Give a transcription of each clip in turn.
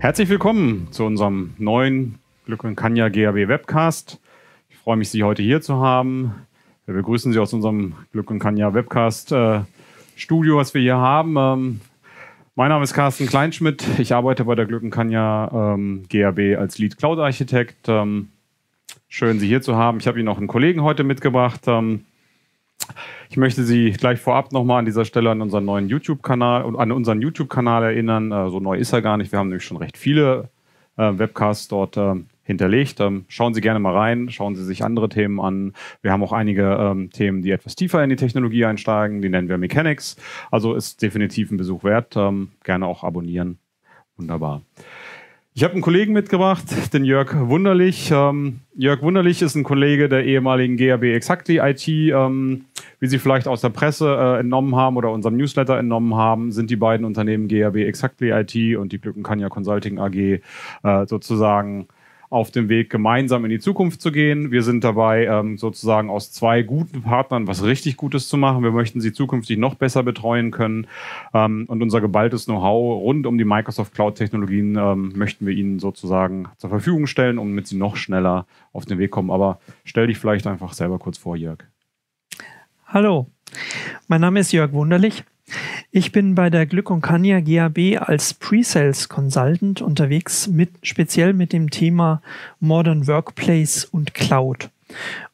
Herzlich willkommen zu unserem neuen Glück und Kanya GAB Webcast. Ich freue mich, Sie heute hier zu haben. Wir begrüßen Sie aus unserem Glück und Kanya Webcast äh, Studio, was wir hier haben. Ähm, mein Name ist Carsten Kleinschmidt. Ich arbeite bei der Glück und Kanya ähm, GAB als Lead Cloud Architekt. Ähm, schön, Sie hier zu haben. Ich habe Ihnen noch einen Kollegen heute mitgebracht. Ähm, ich möchte Sie gleich vorab nochmal an dieser Stelle an unseren neuen YouTube-Kanal und an unseren YouTube-Kanal erinnern. Äh, so neu ist er gar nicht. Wir haben nämlich schon recht viele äh, Webcasts dort äh, hinterlegt. Ähm, schauen Sie gerne mal rein, schauen Sie sich andere Themen an. Wir haben auch einige ähm, Themen, die etwas tiefer in die Technologie einsteigen. Die nennen wir Mechanics. Also ist definitiv ein Besuch wert. Ähm, gerne auch abonnieren. Wunderbar. Ich habe einen Kollegen mitgebracht, den Jörg Wunderlich. Ähm, Jörg Wunderlich ist ein Kollege der ehemaligen GAB Exactly IT. Ähm, wie Sie vielleicht aus der Presse äh, entnommen haben oder unserem Newsletter entnommen haben, sind die beiden Unternehmen GAB Exactly IT und die Glückenkanja Consulting AG äh, sozusagen auf dem Weg, gemeinsam in die Zukunft zu gehen. Wir sind dabei, ähm, sozusagen aus zwei guten Partnern was richtig Gutes zu machen. Wir möchten sie zukünftig noch besser betreuen können. Ähm, und unser geballtes Know-how rund um die Microsoft Cloud-Technologien ähm, möchten wir Ihnen sozusagen zur Verfügung stellen, damit Sie noch schneller auf den Weg kommen. Aber stell dich vielleicht einfach selber kurz vor, Jörg. Hallo, mein Name ist Jörg Wunderlich. Ich bin bei der Glück und Kanya GAB als Pre-Sales Consultant unterwegs, mit, speziell mit dem Thema Modern Workplace und Cloud.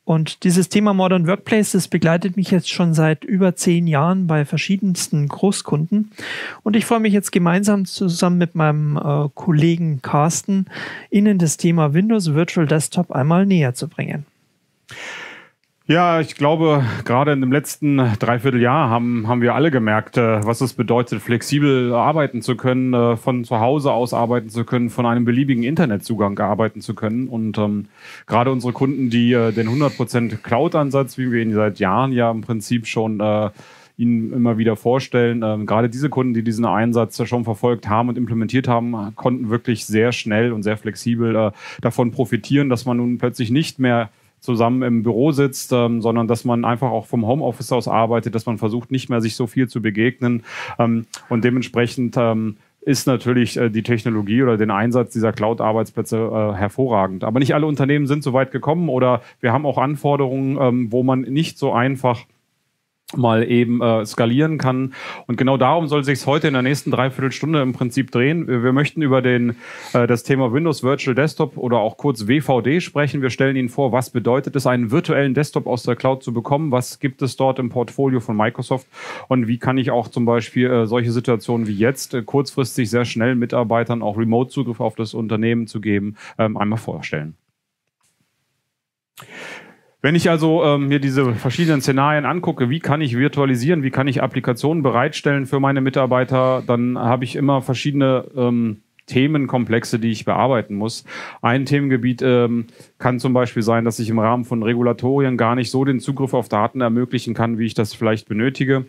Und dieses Thema Modern Workplace, das begleitet mich jetzt schon seit über zehn Jahren bei verschiedensten Großkunden. Und ich freue mich jetzt gemeinsam zusammen mit meinem äh, Kollegen Carsten, Ihnen das Thema Windows Virtual Desktop einmal näher zu bringen. Ja, ich glaube, gerade in dem letzten Dreivierteljahr haben, haben wir alle gemerkt, äh, was es bedeutet, flexibel arbeiten zu können, äh, von zu Hause aus arbeiten zu können, von einem beliebigen Internetzugang arbeiten zu können. Und ähm, gerade unsere Kunden, die äh, den 100% Cloud-Ansatz, wie wir ihn seit Jahren ja im Prinzip schon äh, Ihnen immer wieder vorstellen. Ähm, gerade diese Kunden, die diesen Einsatz schon verfolgt haben und implementiert haben, konnten wirklich sehr schnell und sehr flexibel äh, davon profitieren, dass man nun plötzlich nicht mehr zusammen im Büro sitzt, ähm, sondern dass man einfach auch vom Homeoffice aus arbeitet, dass man versucht, nicht mehr sich so viel zu begegnen ähm, und dementsprechend ähm, ist natürlich äh, die Technologie oder den Einsatz dieser Cloud-Arbeitsplätze äh, hervorragend. Aber nicht alle Unternehmen sind so weit gekommen oder wir haben auch Anforderungen, ähm, wo man nicht so einfach mal eben äh, skalieren kann. Und genau darum soll sich heute in der nächsten Dreiviertelstunde im Prinzip drehen. Wir, wir möchten über den, äh, das Thema Windows Virtual Desktop oder auch kurz WVD sprechen. Wir stellen Ihnen vor, was bedeutet es, einen virtuellen Desktop aus der Cloud zu bekommen? Was gibt es dort im Portfolio von Microsoft? Und wie kann ich auch zum Beispiel äh, solche Situationen wie jetzt äh, kurzfristig sehr schnell Mitarbeitern auch Remote-Zugriff auf das Unternehmen zu geben, ähm, einmal vorstellen? Wenn ich also ähm, mir diese verschiedenen Szenarien angucke, wie kann ich virtualisieren, wie kann ich Applikationen bereitstellen für meine Mitarbeiter, dann habe ich immer verschiedene ähm, Themenkomplexe, die ich bearbeiten muss. Ein Themengebiet ähm, kann zum Beispiel sein, dass ich im Rahmen von Regulatorien gar nicht so den Zugriff auf Daten ermöglichen kann, wie ich das vielleicht benötige.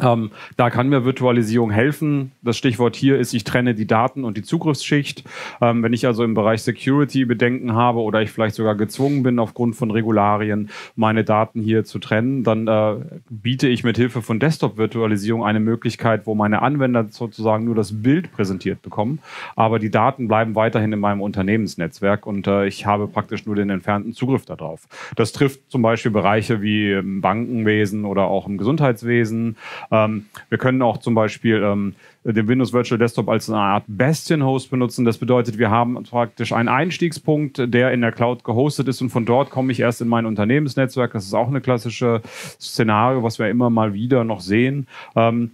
Ähm, da kann mir Virtualisierung helfen. Das Stichwort hier ist, ich trenne die Daten und die Zugriffsschicht. Ähm, wenn ich also im Bereich Security Bedenken habe oder ich vielleicht sogar gezwungen bin, aufgrund von Regularien meine Daten hier zu trennen, dann äh, biete ich mit Hilfe von Desktop-Virtualisierung eine Möglichkeit, wo meine Anwender sozusagen nur das Bild präsentiert bekommen, aber die Daten bleiben weiterhin in meinem Unternehmensnetzwerk und äh, ich habe praktisch nur den entfernten Zugriff darauf. Das trifft zum Beispiel Bereiche wie im Bankenwesen oder auch im Gesundheitswesen. Ähm, wir können auch zum Beispiel ähm, den Windows Virtual Desktop als eine Art Bastion-Host benutzen. Das bedeutet, wir haben praktisch einen Einstiegspunkt, der in der Cloud gehostet ist und von dort komme ich erst in mein Unternehmensnetzwerk. Das ist auch eine klassische Szenario, was wir immer mal wieder noch sehen. Ähm,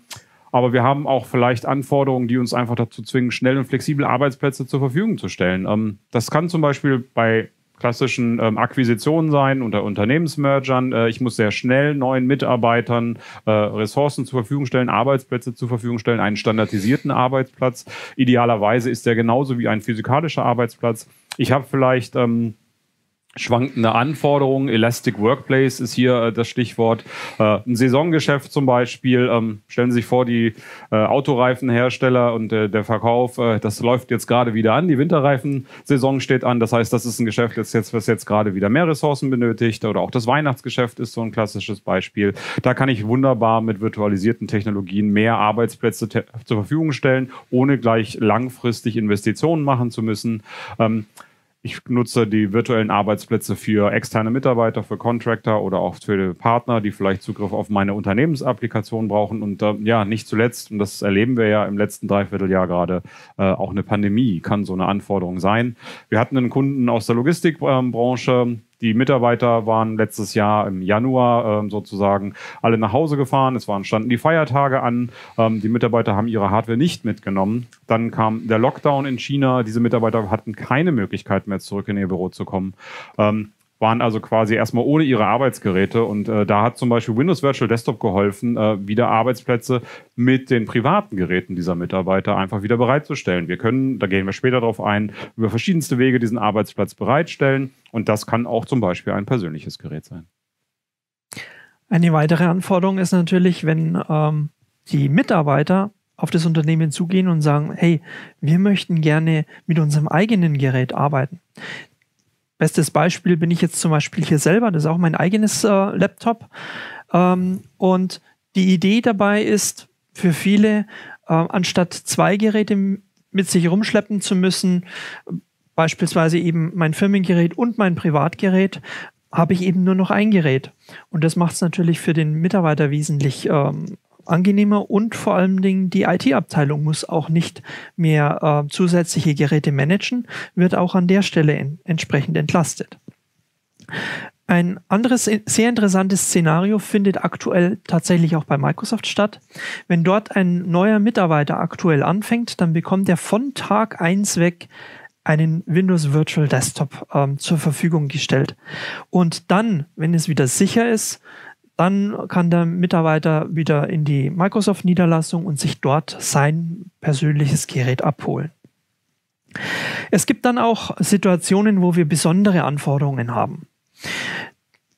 aber wir haben auch vielleicht Anforderungen, die uns einfach dazu zwingen, schnell und flexibel Arbeitsplätze zur Verfügung zu stellen. Ähm, das kann zum Beispiel bei klassischen ähm, Akquisitionen sein, unter Unternehmensmergern. Äh, ich muss sehr schnell neuen Mitarbeitern äh, Ressourcen zur Verfügung stellen, Arbeitsplätze zur Verfügung stellen, einen standardisierten Arbeitsplatz. Idealerweise ist der genauso wie ein physikalischer Arbeitsplatz. Ich habe vielleicht ähm, schwankende Anforderungen. Elastic Workplace ist hier äh, das Stichwort. Äh, ein Saisongeschäft zum Beispiel. Ähm, stellen Sie sich vor, die äh, Autoreifenhersteller und äh, der Verkauf, äh, das läuft jetzt gerade wieder an. Die Winterreifensaison steht an. Das heißt, das ist ein Geschäft, das jetzt, was jetzt gerade wieder mehr Ressourcen benötigt. Oder auch das Weihnachtsgeschäft ist so ein klassisches Beispiel. Da kann ich wunderbar mit virtualisierten Technologien mehr Arbeitsplätze zur Verfügung stellen, ohne gleich langfristig Investitionen machen zu müssen. Ähm, ich nutze die virtuellen Arbeitsplätze für externe Mitarbeiter, für Contractor oder auch für Partner, die vielleicht Zugriff auf meine Unternehmensapplikation brauchen. Und äh, ja, nicht zuletzt, und das erleben wir ja im letzten Dreivierteljahr gerade, äh, auch eine Pandemie kann so eine Anforderung sein. Wir hatten einen Kunden aus der Logistikbranche, die Mitarbeiter waren letztes Jahr im Januar äh, sozusagen alle nach Hause gefahren. Es waren, standen die Feiertage an. Ähm, die Mitarbeiter haben ihre Hardware nicht mitgenommen. Dann kam der Lockdown in China. Diese Mitarbeiter hatten keine Möglichkeit mehr zurück in ihr Büro zu kommen. Ähm, waren also quasi erstmal ohne ihre Arbeitsgeräte. Und äh, da hat zum Beispiel Windows Virtual Desktop geholfen, äh, wieder Arbeitsplätze mit den privaten Geräten dieser Mitarbeiter einfach wieder bereitzustellen. Wir können, da gehen wir später darauf ein, über verschiedenste Wege diesen Arbeitsplatz bereitstellen. Und das kann auch zum Beispiel ein persönliches Gerät sein. Eine weitere Anforderung ist natürlich, wenn ähm, die Mitarbeiter auf das Unternehmen zugehen und sagen, hey, wir möchten gerne mit unserem eigenen Gerät arbeiten. Bestes Beispiel bin ich jetzt zum Beispiel hier selber, das ist auch mein eigenes äh, Laptop. Ähm, und die Idee dabei ist für viele, äh, anstatt zwei Geräte mit sich rumschleppen zu müssen, beispielsweise eben mein Firmengerät und mein Privatgerät, habe ich eben nur noch ein Gerät. Und das macht es natürlich für den Mitarbeiter wesentlich ähm, angenehmer und vor allen Dingen die IT-Abteilung muss auch nicht mehr äh, zusätzliche Geräte managen, wird auch an der Stelle in, entsprechend entlastet. Ein anderes sehr interessantes Szenario findet aktuell tatsächlich auch bei Microsoft statt. Wenn dort ein neuer Mitarbeiter aktuell anfängt, dann bekommt er von Tag eins weg einen Windows Virtual Desktop ähm, zur Verfügung gestellt. Und dann, wenn es wieder sicher ist, dann kann der Mitarbeiter wieder in die Microsoft-Niederlassung und sich dort sein persönliches Gerät abholen. Es gibt dann auch Situationen, wo wir besondere Anforderungen haben.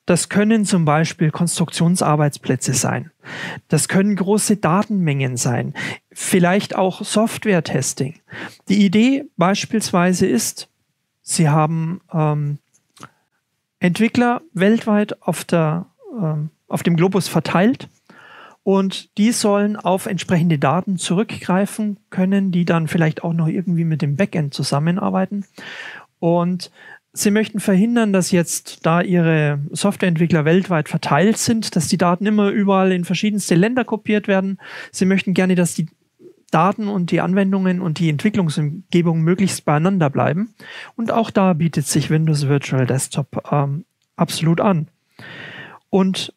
Das können zum Beispiel Konstruktionsarbeitsplätze sein. Das können große Datenmengen sein. Vielleicht auch Software-Testing. Die Idee beispielsweise ist, Sie haben ähm, Entwickler weltweit auf der ähm, auf dem Globus verteilt und die sollen auf entsprechende Daten zurückgreifen können, die dann vielleicht auch noch irgendwie mit dem Backend zusammenarbeiten. Und sie möchten verhindern, dass jetzt, da ihre Softwareentwickler weltweit verteilt sind, dass die Daten immer überall in verschiedenste Länder kopiert werden. Sie möchten gerne, dass die Daten und die Anwendungen und die Entwicklungsumgebung möglichst beieinander bleiben. Und auch da bietet sich Windows Virtual Desktop ähm, absolut an. Und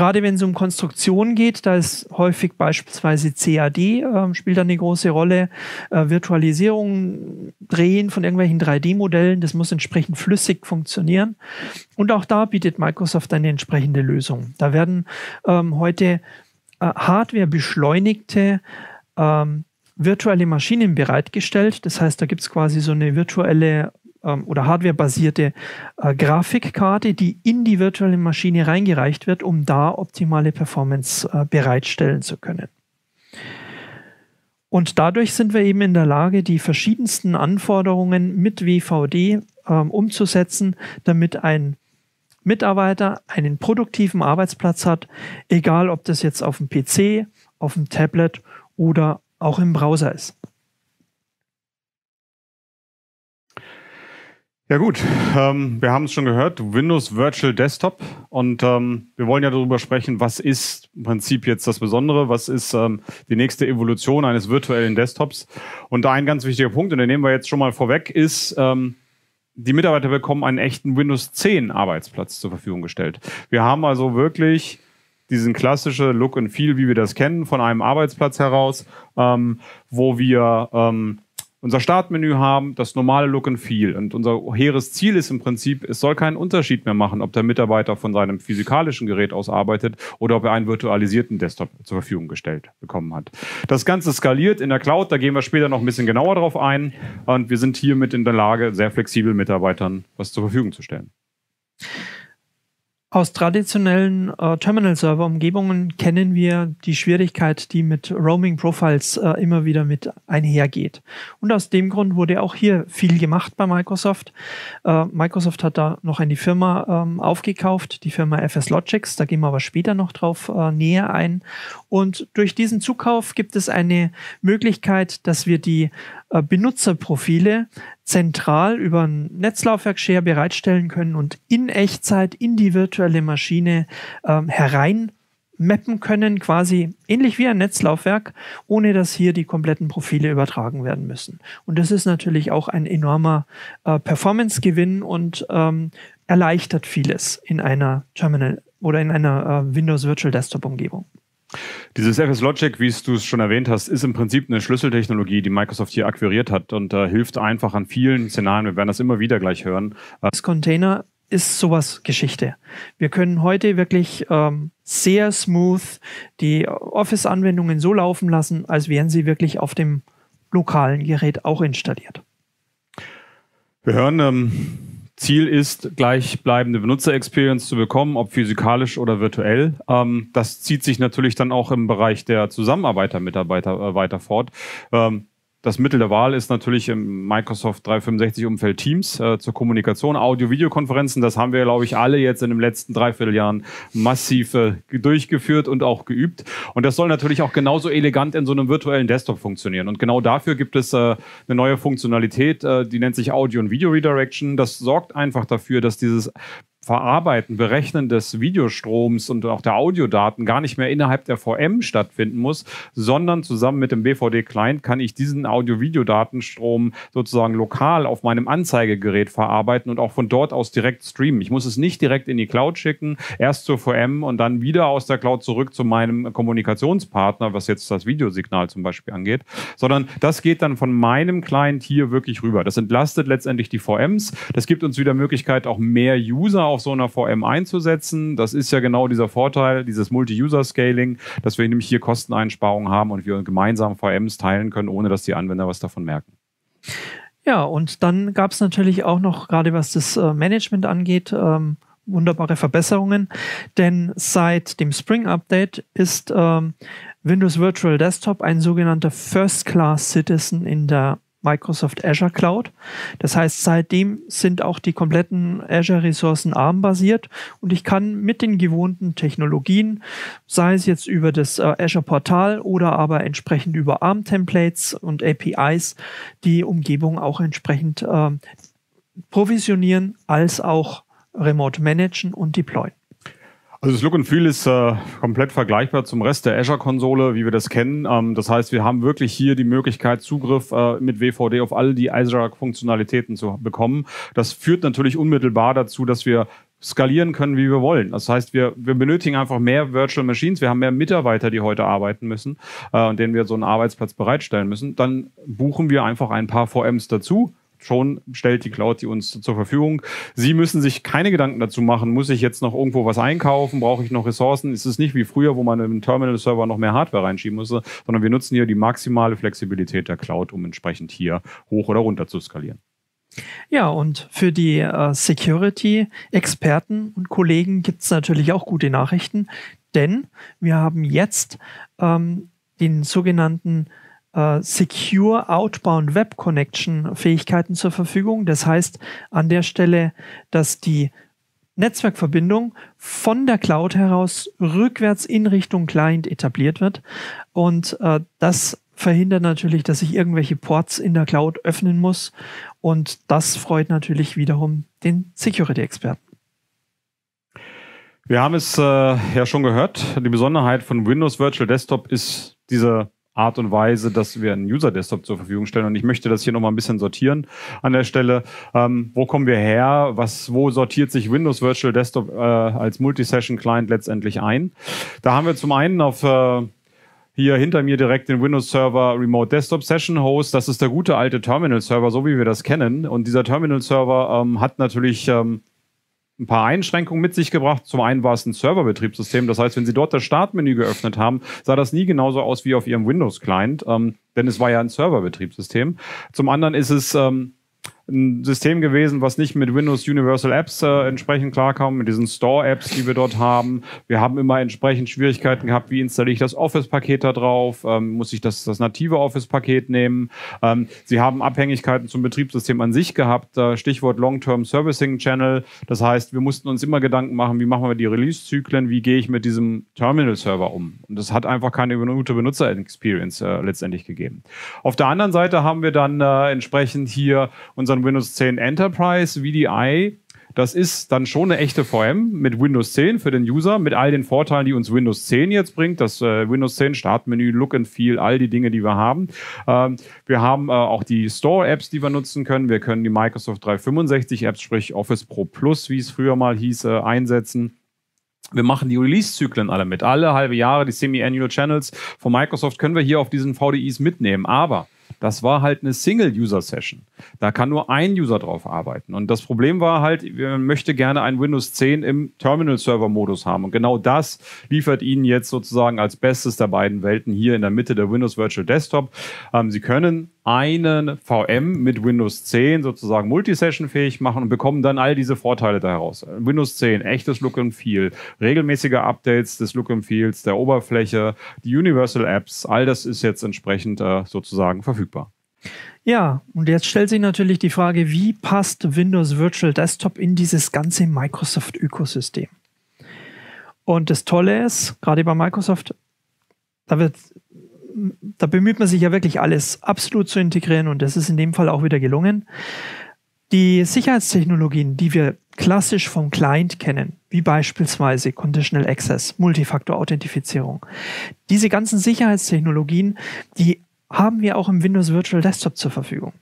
gerade wenn es um Konstruktion geht, da ist häufig beispielsweise CAD, äh, spielt da eine große Rolle. Äh, Virtualisierung, Drehen von irgendwelchen 3D-Modellen, das muss entsprechend flüssig funktionieren. Und auch da bietet Microsoft eine entsprechende Lösung. Da werden ähm, heute äh, Hardware-beschleunigte ähm, virtuelle Maschinen bereitgestellt. Das heißt, da gibt es quasi so eine virtuelle ähm, oder hardwarebasierte äh, Grafikkarte, die in die virtuelle Maschine reingereicht wird, um da optimale Performance äh, bereitstellen zu können. Und dadurch sind wir eben in der Lage, die verschiedensten Anforderungen mit WVD ähm, umzusetzen, damit ein Mitarbeiter einen produktiven Arbeitsplatz hat, egal ob das jetzt auf dem PC, auf dem Tablet oder auch im Browser ist. Ja gut, ähm, wir haben es schon gehört, Windows Virtual Desktop. Und ähm, wir wollen ja darüber sprechen, was ist im Prinzip jetzt das Besondere, was ist ähm, die nächste Evolution eines virtuellen Desktops? Und ein ganz wichtiger Punkt, und den nehmen wir jetzt schon mal vorweg, ist, ähm, die Mitarbeiter bekommen einen echten Windows 10 Arbeitsplatz zur Verfügung gestellt. Wir haben also wirklich diesen klassische Look and Feel, wie wir das kennen, von einem Arbeitsplatz heraus, ähm, wo wir ähm, unser Startmenü haben, das normale Look and Feel. Und unser hehres Ziel ist im Prinzip, es soll keinen Unterschied mehr machen, ob der Mitarbeiter von seinem physikalischen Gerät aus arbeitet oder ob er einen virtualisierten Desktop zur Verfügung gestellt bekommen hat. Das Ganze skaliert in der Cloud, da gehen wir später noch ein bisschen genauer drauf ein. Und wir sind hiermit in der Lage, sehr flexibel Mitarbeitern was zur Verfügung zu stellen. Aus traditionellen äh, Terminal-Server-Umgebungen kennen wir die Schwierigkeit, die mit Roaming-Profiles äh, immer wieder mit einhergeht. Und aus dem Grund wurde auch hier viel gemacht bei Microsoft. Äh, Microsoft hat da noch eine Firma ähm, aufgekauft, die Firma FS Logics. Da gehen wir aber später noch drauf äh, näher ein. Und durch diesen Zukauf gibt es eine Möglichkeit, dass wir die äh, Benutzerprofile zentral über ein Netzlaufwerk-Share bereitstellen können und in Echtzeit in die virtuelle Maschine ähm, herein mappen können, quasi ähnlich wie ein Netzlaufwerk, ohne dass hier die kompletten Profile übertragen werden müssen. Und das ist natürlich auch ein enormer äh, Performance-Gewinn und ähm, erleichtert vieles in einer Terminal oder in einer äh, Windows Virtual Desktop Umgebung. Dieses FS Logic, wie du es schon erwähnt hast, ist im Prinzip eine Schlüsseltechnologie, die Microsoft hier akquiriert hat und äh, hilft einfach an vielen Szenarien. Wir werden das immer wieder gleich hören. Das Container ist sowas Geschichte. Wir können heute wirklich ähm, sehr smooth die Office-Anwendungen so laufen lassen, als wären sie wirklich auf dem lokalen Gerät auch installiert. Wir hören ähm, Ziel ist, gleichbleibende Benutzer-Experience zu bekommen, ob physikalisch oder virtuell. Ähm, das zieht sich natürlich dann auch im Bereich der Zusammenarbeiter-Mitarbeiter äh, weiter fort. Ähm, das Mittel der Wahl ist natürlich im Microsoft 365-Umfeld Teams äh, zur Kommunikation, Audio-Videokonferenzen. Das haben wir, glaube ich, alle jetzt in den letzten Dreivierteljahren massiv äh, durchgeführt und auch geübt. Und das soll natürlich auch genauso elegant in so einem virtuellen Desktop funktionieren. Und genau dafür gibt es äh, eine neue Funktionalität, äh, die nennt sich Audio- und Video-Redirection. Das sorgt einfach dafür, dass dieses Verarbeiten, Berechnen des Videostroms und auch der Audiodaten gar nicht mehr innerhalb der VM stattfinden muss, sondern zusammen mit dem BVD-Client kann ich diesen Audio-Videodatenstrom sozusagen lokal auf meinem Anzeigegerät verarbeiten und auch von dort aus direkt streamen. Ich muss es nicht direkt in die Cloud schicken, erst zur VM und dann wieder aus der Cloud zurück zu meinem Kommunikationspartner, was jetzt das Videosignal zum Beispiel angeht, sondern das geht dann von meinem Client hier wirklich rüber. Das entlastet letztendlich die VMs. Das gibt uns wieder Möglichkeit, auch mehr User auf so einer VM einzusetzen. Das ist ja genau dieser Vorteil, dieses Multi-User-Scaling, dass wir nämlich hier Kosteneinsparungen haben und wir gemeinsam VMs teilen können, ohne dass die Anwender was davon merken. Ja, und dann gab es natürlich auch noch, gerade was das äh, Management angeht, ähm, wunderbare Verbesserungen, denn seit dem Spring Update ist ähm, Windows Virtual Desktop ein sogenannter First Class Citizen in der Microsoft Azure Cloud. Das heißt, seitdem sind auch die kompletten Azure-Ressourcen ARM-basiert und ich kann mit den gewohnten Technologien, sei es jetzt über das äh, Azure-Portal oder aber entsprechend über ARM-Templates und APIs, die Umgebung auch entsprechend äh, provisionieren als auch remote managen und deployen. Also das Look and Feel ist äh, komplett vergleichbar zum Rest der Azure-Konsole, wie wir das kennen. Ähm, das heißt, wir haben wirklich hier die Möglichkeit, Zugriff äh, mit WVD auf all die Azure-Funktionalitäten zu bekommen. Das führt natürlich unmittelbar dazu, dass wir skalieren können, wie wir wollen. Das heißt, wir, wir benötigen einfach mehr Virtual Machines. Wir haben mehr Mitarbeiter, die heute arbeiten müssen äh, und denen wir so einen Arbeitsplatz bereitstellen müssen. Dann buchen wir einfach ein paar VMs dazu schon stellt die Cloud die uns zur Verfügung. Sie müssen sich keine Gedanken dazu machen, muss ich jetzt noch irgendwo was einkaufen, brauche ich noch Ressourcen? Es ist nicht wie früher, wo man im Terminal-Server noch mehr Hardware reinschieben musste, sondern wir nutzen hier die maximale Flexibilität der Cloud, um entsprechend hier hoch oder runter zu skalieren. Ja, und für die äh, Security-Experten und Kollegen gibt es natürlich auch gute Nachrichten, denn wir haben jetzt ähm, den sogenannten äh, Secure Outbound Web Connection Fähigkeiten zur Verfügung. Das heißt an der Stelle, dass die Netzwerkverbindung von der Cloud heraus rückwärts in Richtung Client etabliert wird. Und äh, das verhindert natürlich, dass ich irgendwelche Ports in der Cloud öffnen muss. Und das freut natürlich wiederum den Security-Experten. Wir haben es äh, ja schon gehört. Die Besonderheit von Windows Virtual Desktop ist diese Art und Weise, dass wir einen User-Desktop zur Verfügung stellen. Und ich möchte das hier nochmal ein bisschen sortieren an der Stelle. Ähm, wo kommen wir her? Was, wo sortiert sich Windows Virtual Desktop äh, als Multi-Session-Client letztendlich ein? Da haben wir zum einen auf äh, hier hinter mir direkt den Windows Server Remote Desktop Session Host. Das ist der gute alte Terminal Server, so wie wir das kennen. Und dieser Terminal Server ähm, hat natürlich ähm, ein paar Einschränkungen mit sich gebracht. Zum einen war es ein Serverbetriebssystem. Das heißt, wenn Sie dort das Startmenü geöffnet haben, sah das nie genauso aus wie auf Ihrem Windows-Client, ähm, denn es war ja ein Serverbetriebssystem. Zum anderen ist es ähm, ein System gewesen, was nicht mit Windows Universal Apps äh, entsprechend klarkam, mit diesen Store-Apps, die wir dort haben. Wir haben immer entsprechend Schwierigkeiten gehabt, wie installiere ich das Office-Paket da drauf, ähm, muss ich das, das native Office-Paket nehmen. Ähm, sie haben Abhängigkeiten zum Betriebssystem an sich gehabt, äh, Stichwort Long-Term Servicing Channel. Das heißt, wir mussten uns immer Gedanken machen, wie machen wir die Release-Zyklen, wie gehe ich mit diesem Terminal-Server um. Und das hat einfach keine gute Benutzer-Experience äh, letztendlich gegeben. Auf der anderen Seite haben wir dann äh, entsprechend hier unseren Windows 10 Enterprise VDI das ist dann schon eine echte VM mit Windows 10 für den User, mit all den Vorteilen, die uns Windows 10 jetzt bringt. Das äh, Windows 10 Startmenü, Look and Feel, all die Dinge, die wir haben. Ähm, wir haben äh, auch die Store-Apps, die wir nutzen können. Wir können die Microsoft 365-Apps, sprich Office Pro Plus, wie es früher mal hieß, äh, einsetzen. Wir machen die Release-Zyklen alle mit. Alle halbe Jahre die Semi-Annual Channels von Microsoft können wir hier auf diesen VDIs mitnehmen. Aber das war halt eine Single-User-Session. Da kann nur ein User drauf arbeiten. Und das Problem war halt, man möchte gerne ein Windows 10 im Terminal-Server-Modus haben. Und genau das liefert Ihnen jetzt sozusagen als Bestes der beiden Welten hier in der Mitte der Windows Virtual Desktop. Ähm, Sie können einen VM mit Windows 10 sozusagen Multisession-fähig machen und bekommen dann all diese Vorteile daraus. Windows 10, echtes Look and Feel, regelmäßige Updates des Look and Feels, der Oberfläche, die Universal Apps, all das ist jetzt entsprechend äh, sozusagen verfügbar. Ja, und jetzt stellt sich natürlich die Frage, wie passt Windows Virtual Desktop in dieses ganze Microsoft-Ökosystem? Und das Tolle ist, gerade bei Microsoft, da wird da bemüht man sich ja wirklich alles absolut zu integrieren und das ist in dem Fall auch wieder gelungen. Die Sicherheitstechnologien, die wir klassisch vom Client kennen, wie beispielsweise Conditional Access, Multifaktor-Authentifizierung, diese ganzen Sicherheitstechnologien, die haben wir auch im Windows Virtual Desktop zur Verfügung.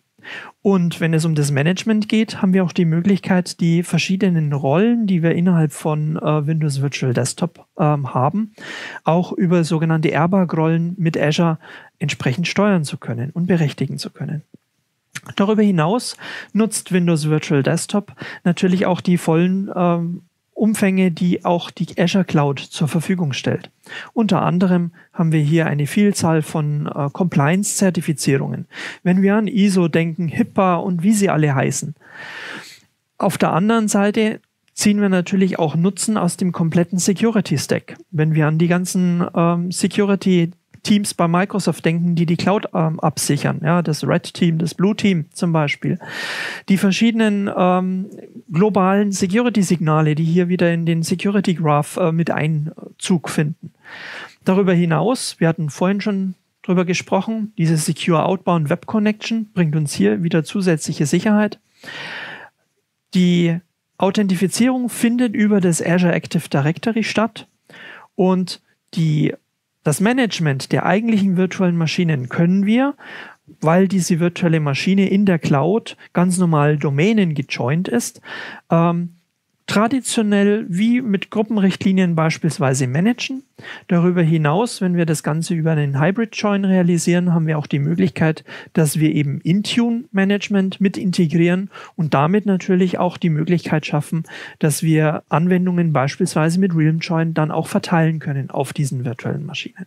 Und wenn es um das Management geht, haben wir auch die Möglichkeit, die verschiedenen Rollen, die wir innerhalb von äh, Windows Virtual Desktop ähm, haben, auch über sogenannte Airbag-Rollen mit Azure entsprechend steuern zu können und berechtigen zu können. Darüber hinaus nutzt Windows Virtual Desktop natürlich auch die vollen ähm, Umfänge, die auch die Azure Cloud zur Verfügung stellt. Unter anderem haben wir hier eine Vielzahl von äh, Compliance-Zertifizierungen. Wenn wir an ISO denken, HIPAA und wie sie alle heißen. Auf der anderen Seite ziehen wir natürlich auch Nutzen aus dem kompletten Security Stack. Wenn wir an die ganzen ähm, Security Teams bei Microsoft denken, die die Cloud ähm, absichern. Ja, das Red Team, das Blue Team zum Beispiel. Die verschiedenen ähm, globalen Security-Signale, die hier wieder in den Security Graph äh, mit Einzug finden. Darüber hinaus, wir hatten vorhin schon drüber gesprochen, diese Secure Outbound Web Connection bringt uns hier wieder zusätzliche Sicherheit. Die Authentifizierung findet über das Azure Active Directory statt und die das Management der eigentlichen virtuellen Maschinen können wir, weil diese virtuelle Maschine in der Cloud ganz normal Domänen gejoint ist, ähm, traditionell wie mit Gruppenrichtlinien beispielsweise managen. Darüber hinaus, wenn wir das Ganze über einen Hybrid Join realisieren, haben wir auch die Möglichkeit, dass wir eben Intune Management mit integrieren und damit natürlich auch die Möglichkeit schaffen, dass wir Anwendungen beispielsweise mit Realm Join dann auch verteilen können auf diesen virtuellen Maschinen.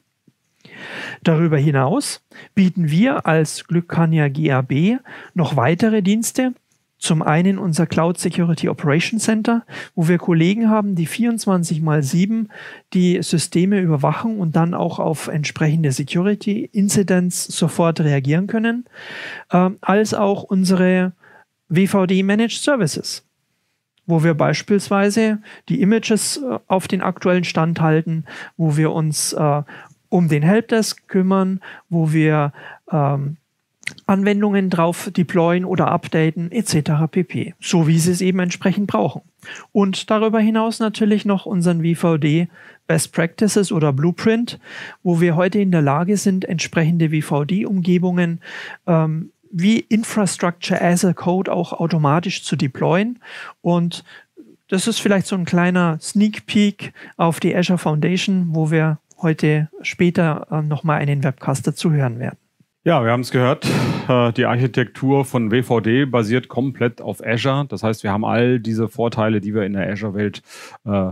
Darüber hinaus bieten wir als Glückania GAB noch weitere Dienste, zum einen unser Cloud Security Operation Center, wo wir Kollegen haben, die 24 mal 7 die Systeme überwachen und dann auch auf entsprechende Security Incidents sofort reagieren können, äh, als auch unsere WVD Managed Services wo wir beispielsweise die Images äh, auf den aktuellen Stand halten, wo wir uns äh, um den Helpdesk kümmern, wo wir ähm, Anwendungen drauf deployen oder updaten etc. pp. So wie sie es eben entsprechend brauchen. Und darüber hinaus natürlich noch unseren VVD Best Practices oder Blueprint, wo wir heute in der Lage sind, entsprechende VVD-Umgebungen ähm, wie Infrastructure as a Code auch automatisch zu deployen. Und das ist vielleicht so ein kleiner Sneak Peek auf die Azure Foundation, wo wir heute später äh, nochmal einen Webcast dazu hören werden. Ja, wir haben es gehört. Äh, die Architektur von WVD basiert komplett auf Azure. Das heißt, wir haben all diese Vorteile, die wir in der Azure-Welt äh,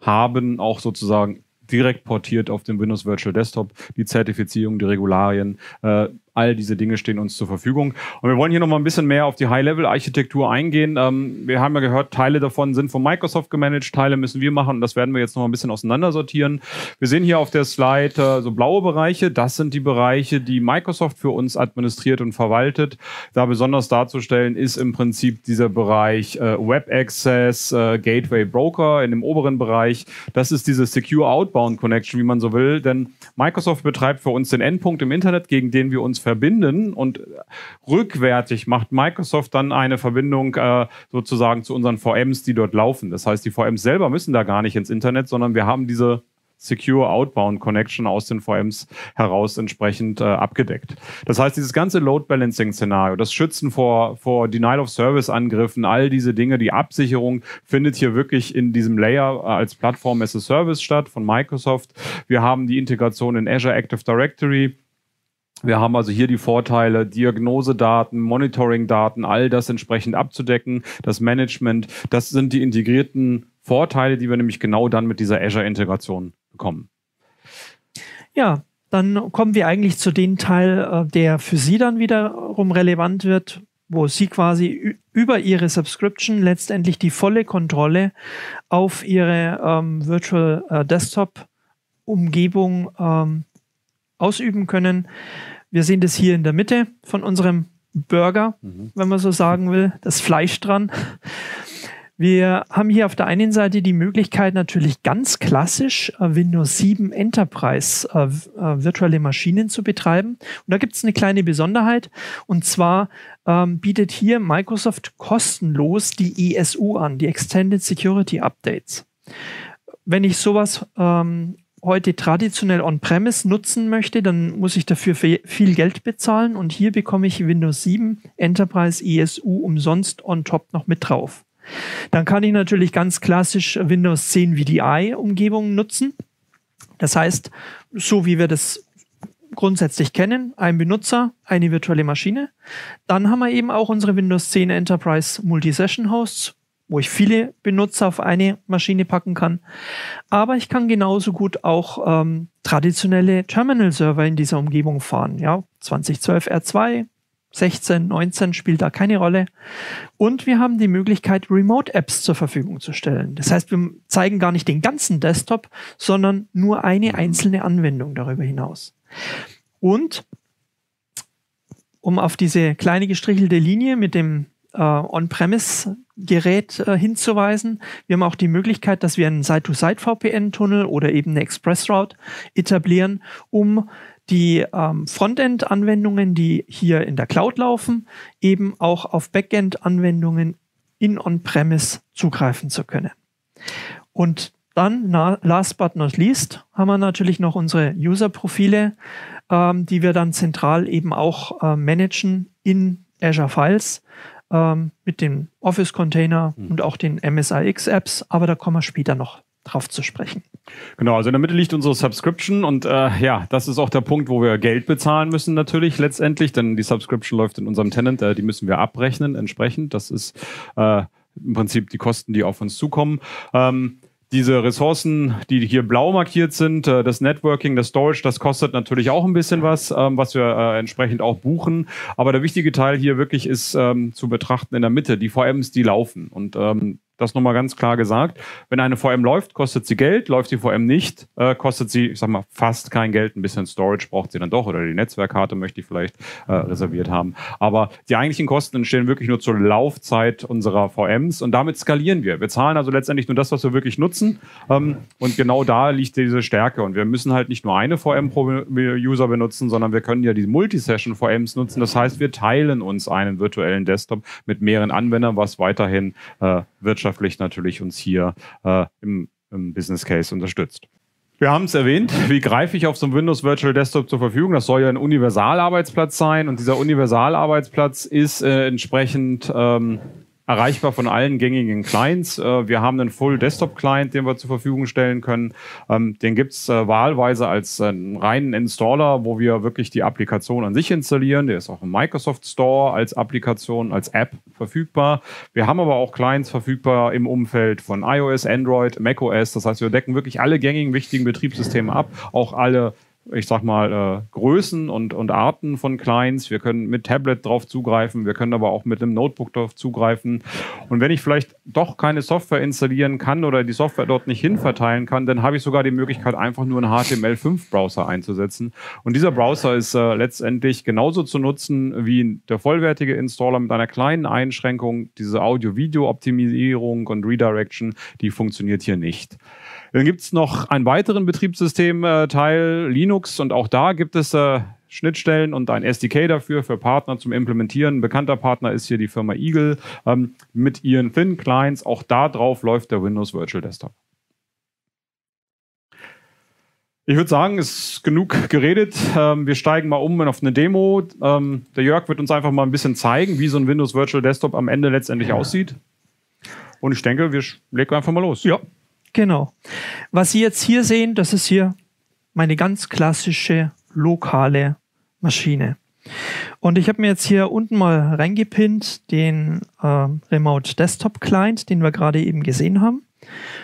haben, auch sozusagen direkt portiert auf dem Windows Virtual Desktop. Die Zertifizierung, die Regularien, äh, All diese Dinge stehen uns zur Verfügung. Und wir wollen hier nochmal ein bisschen mehr auf die High-Level-Architektur eingehen. Ähm, wir haben ja gehört, Teile davon sind von Microsoft gemanagt, Teile müssen wir machen und das werden wir jetzt nochmal ein bisschen auseinandersortieren. Wir sehen hier auf der Slide äh, so blaue Bereiche. Das sind die Bereiche, die Microsoft für uns administriert und verwaltet. Da besonders darzustellen ist im Prinzip dieser Bereich äh, Web Access, äh, Gateway Broker in dem oberen Bereich. Das ist diese Secure Outbound Connection, wie man so will. Denn Microsoft betreibt für uns den Endpunkt im Internet, gegen den wir uns verbinden und rückwärtig macht Microsoft dann eine Verbindung äh, sozusagen zu unseren VMs, die dort laufen. Das heißt, die VMs selber müssen da gar nicht ins Internet, sondern wir haben diese Secure Outbound Connection aus den VMs heraus entsprechend äh, abgedeckt. Das heißt, dieses ganze Load Balancing Szenario, das Schützen vor, vor Denial of Service Angriffen, all diese Dinge, die Absicherung findet hier wirklich in diesem Layer äh, als Plattform as a Service statt von Microsoft. Wir haben die Integration in Azure Active Directory. Wir haben also hier die Vorteile, Diagnosedaten, Monitoring-Daten, all das entsprechend abzudecken, das Management. Das sind die integrierten Vorteile, die wir nämlich genau dann mit dieser Azure-Integration bekommen. Ja, dann kommen wir eigentlich zu dem Teil, äh, der für Sie dann wiederum relevant wird, wo Sie quasi über Ihre Subscription letztendlich die volle Kontrolle auf Ihre ähm, Virtual äh, Desktop Umgebung ähm, ausüben können. Wir sehen das hier in der Mitte von unserem Burger, mhm. wenn man so sagen will, das Fleisch dran. Wir haben hier auf der einen Seite die Möglichkeit, natürlich ganz klassisch äh, Windows 7 Enterprise äh, äh, virtuelle Maschinen zu betreiben. Und da gibt es eine kleine Besonderheit. Und zwar ähm, bietet hier Microsoft kostenlos die ESU an, die Extended Security Updates. Wenn ich sowas ähm, heute traditionell on-premise nutzen möchte, dann muss ich dafür viel Geld bezahlen und hier bekomme ich Windows 7 Enterprise ESU umsonst on top noch mit drauf. Dann kann ich natürlich ganz klassisch Windows 10 VDI-Umgebungen nutzen. Das heißt, so wie wir das grundsätzlich kennen, ein Benutzer, eine virtuelle Maschine. Dann haben wir eben auch unsere Windows 10 Enterprise Multi-Session Hosts, wo ich viele Benutzer auf eine Maschine packen kann. Aber ich kann genauso gut auch ähm, traditionelle Terminal-Server in dieser Umgebung fahren. Ja, 2012 R2, 16, 19 spielt da keine Rolle. Und wir haben die Möglichkeit, Remote-Apps zur Verfügung zu stellen. Das heißt, wir zeigen gar nicht den ganzen Desktop, sondern nur eine einzelne Anwendung darüber hinaus. Und um auf diese kleine gestrichelte Linie mit dem äh, On-Premise-Gerät äh, hinzuweisen. Wir haben auch die Möglichkeit, dass wir einen Side-to-Side-VPN-Tunnel oder eben eine Express-Route etablieren, um die ähm, Frontend-Anwendungen, die hier in der Cloud laufen, eben auch auf Backend-Anwendungen in On-Premise zugreifen zu können. Und dann, na, last but not least, haben wir natürlich noch unsere User-Profile, ähm, die wir dann zentral eben auch äh, managen in Azure Files ähm, mit dem Office-Container mhm. und auch den MSIX-Apps, aber da kommen wir später noch drauf zu sprechen. Genau, also in der Mitte liegt unsere Subscription und äh, ja, das ist auch der Punkt, wo wir Geld bezahlen müssen natürlich letztendlich, denn die Subscription läuft in unserem Tenant, äh, die müssen wir abrechnen entsprechend. Das ist äh, im Prinzip die Kosten, die auf uns zukommen. Ähm, diese Ressourcen, die hier blau markiert sind, äh, das Networking, das Storage, das kostet natürlich auch ein bisschen was, ähm, was wir äh, entsprechend auch buchen. Aber der wichtige Teil hier wirklich ist ähm, zu betrachten in der Mitte, die VMs, die laufen. Und ähm, das nochmal ganz klar gesagt. Wenn eine VM läuft, kostet sie Geld. Läuft die VM nicht, äh, kostet sie, ich sag mal, fast kein Geld. Ein bisschen Storage braucht sie dann doch oder die Netzwerkkarte möchte ich vielleicht äh, reserviert haben. Aber die eigentlichen Kosten entstehen wirklich nur zur Laufzeit unserer VMs und damit skalieren wir. Wir zahlen also letztendlich nur das, was wir wirklich nutzen. Ähm, und genau da liegt diese Stärke. Und wir müssen halt nicht nur eine VM pro User benutzen, sondern wir können ja die Multisession-VMs nutzen. Das heißt, wir teilen uns einen virtuellen Desktop mit mehreren Anwendern, was weiterhin äh, wirtschaftlich wirtschaftlich natürlich uns hier äh, im, im Business Case unterstützt. Wir haben es erwähnt, wie greife ich auf so einem Windows Virtual Desktop zur Verfügung? Das soll ja ein Universalarbeitsplatz sein und dieser Universalarbeitsplatz ist äh, entsprechend ähm, erreichbar von allen gängigen Clients. Äh, wir haben einen Full Desktop Client, den wir zur Verfügung stellen können. Ähm, den gibt's äh, wahlweise als reinen Installer, wo wir wirklich die Applikation an sich installieren. Der ist auch im Microsoft Store als Applikation, als App verfügbar. Wir haben aber auch Clients verfügbar im Umfeld von iOS, Android, macOS. Das heißt, wir decken wirklich alle gängigen wichtigen Betriebssysteme ab, auch alle ich sag mal, äh, Größen und, und Arten von Clients. Wir können mit Tablet drauf zugreifen, wir können aber auch mit einem Notebook drauf zugreifen. Und wenn ich vielleicht doch keine Software installieren kann oder die Software dort nicht hinverteilen kann, dann habe ich sogar die Möglichkeit, einfach nur einen HTML5-Browser einzusetzen. Und dieser Browser ist äh, letztendlich genauso zu nutzen wie der vollwertige Installer mit einer kleinen Einschränkung. Diese Audio-Video-Optimisierung und Redirection, die funktioniert hier nicht. Dann gibt es noch einen weiteren Betriebssystemteil, Linux, und auch da gibt es äh, Schnittstellen und ein SDK dafür für Partner zum Implementieren. Ein bekannter Partner ist hier die Firma Eagle ähm, mit ihren Thin Clients. Auch da drauf läuft der Windows Virtual Desktop. Ich würde sagen, es ist genug geredet. Ähm, wir steigen mal um auf eine Demo. Ähm, der Jörg wird uns einfach mal ein bisschen zeigen, wie so ein Windows Virtual Desktop am Ende letztendlich aussieht. Und ich denke, wir legen einfach mal los. Ja, Genau. Was Sie jetzt hier sehen, das ist hier meine ganz klassische lokale Maschine. Und ich habe mir jetzt hier unten mal reingepinnt den äh, Remote Desktop Client, den wir gerade eben gesehen haben.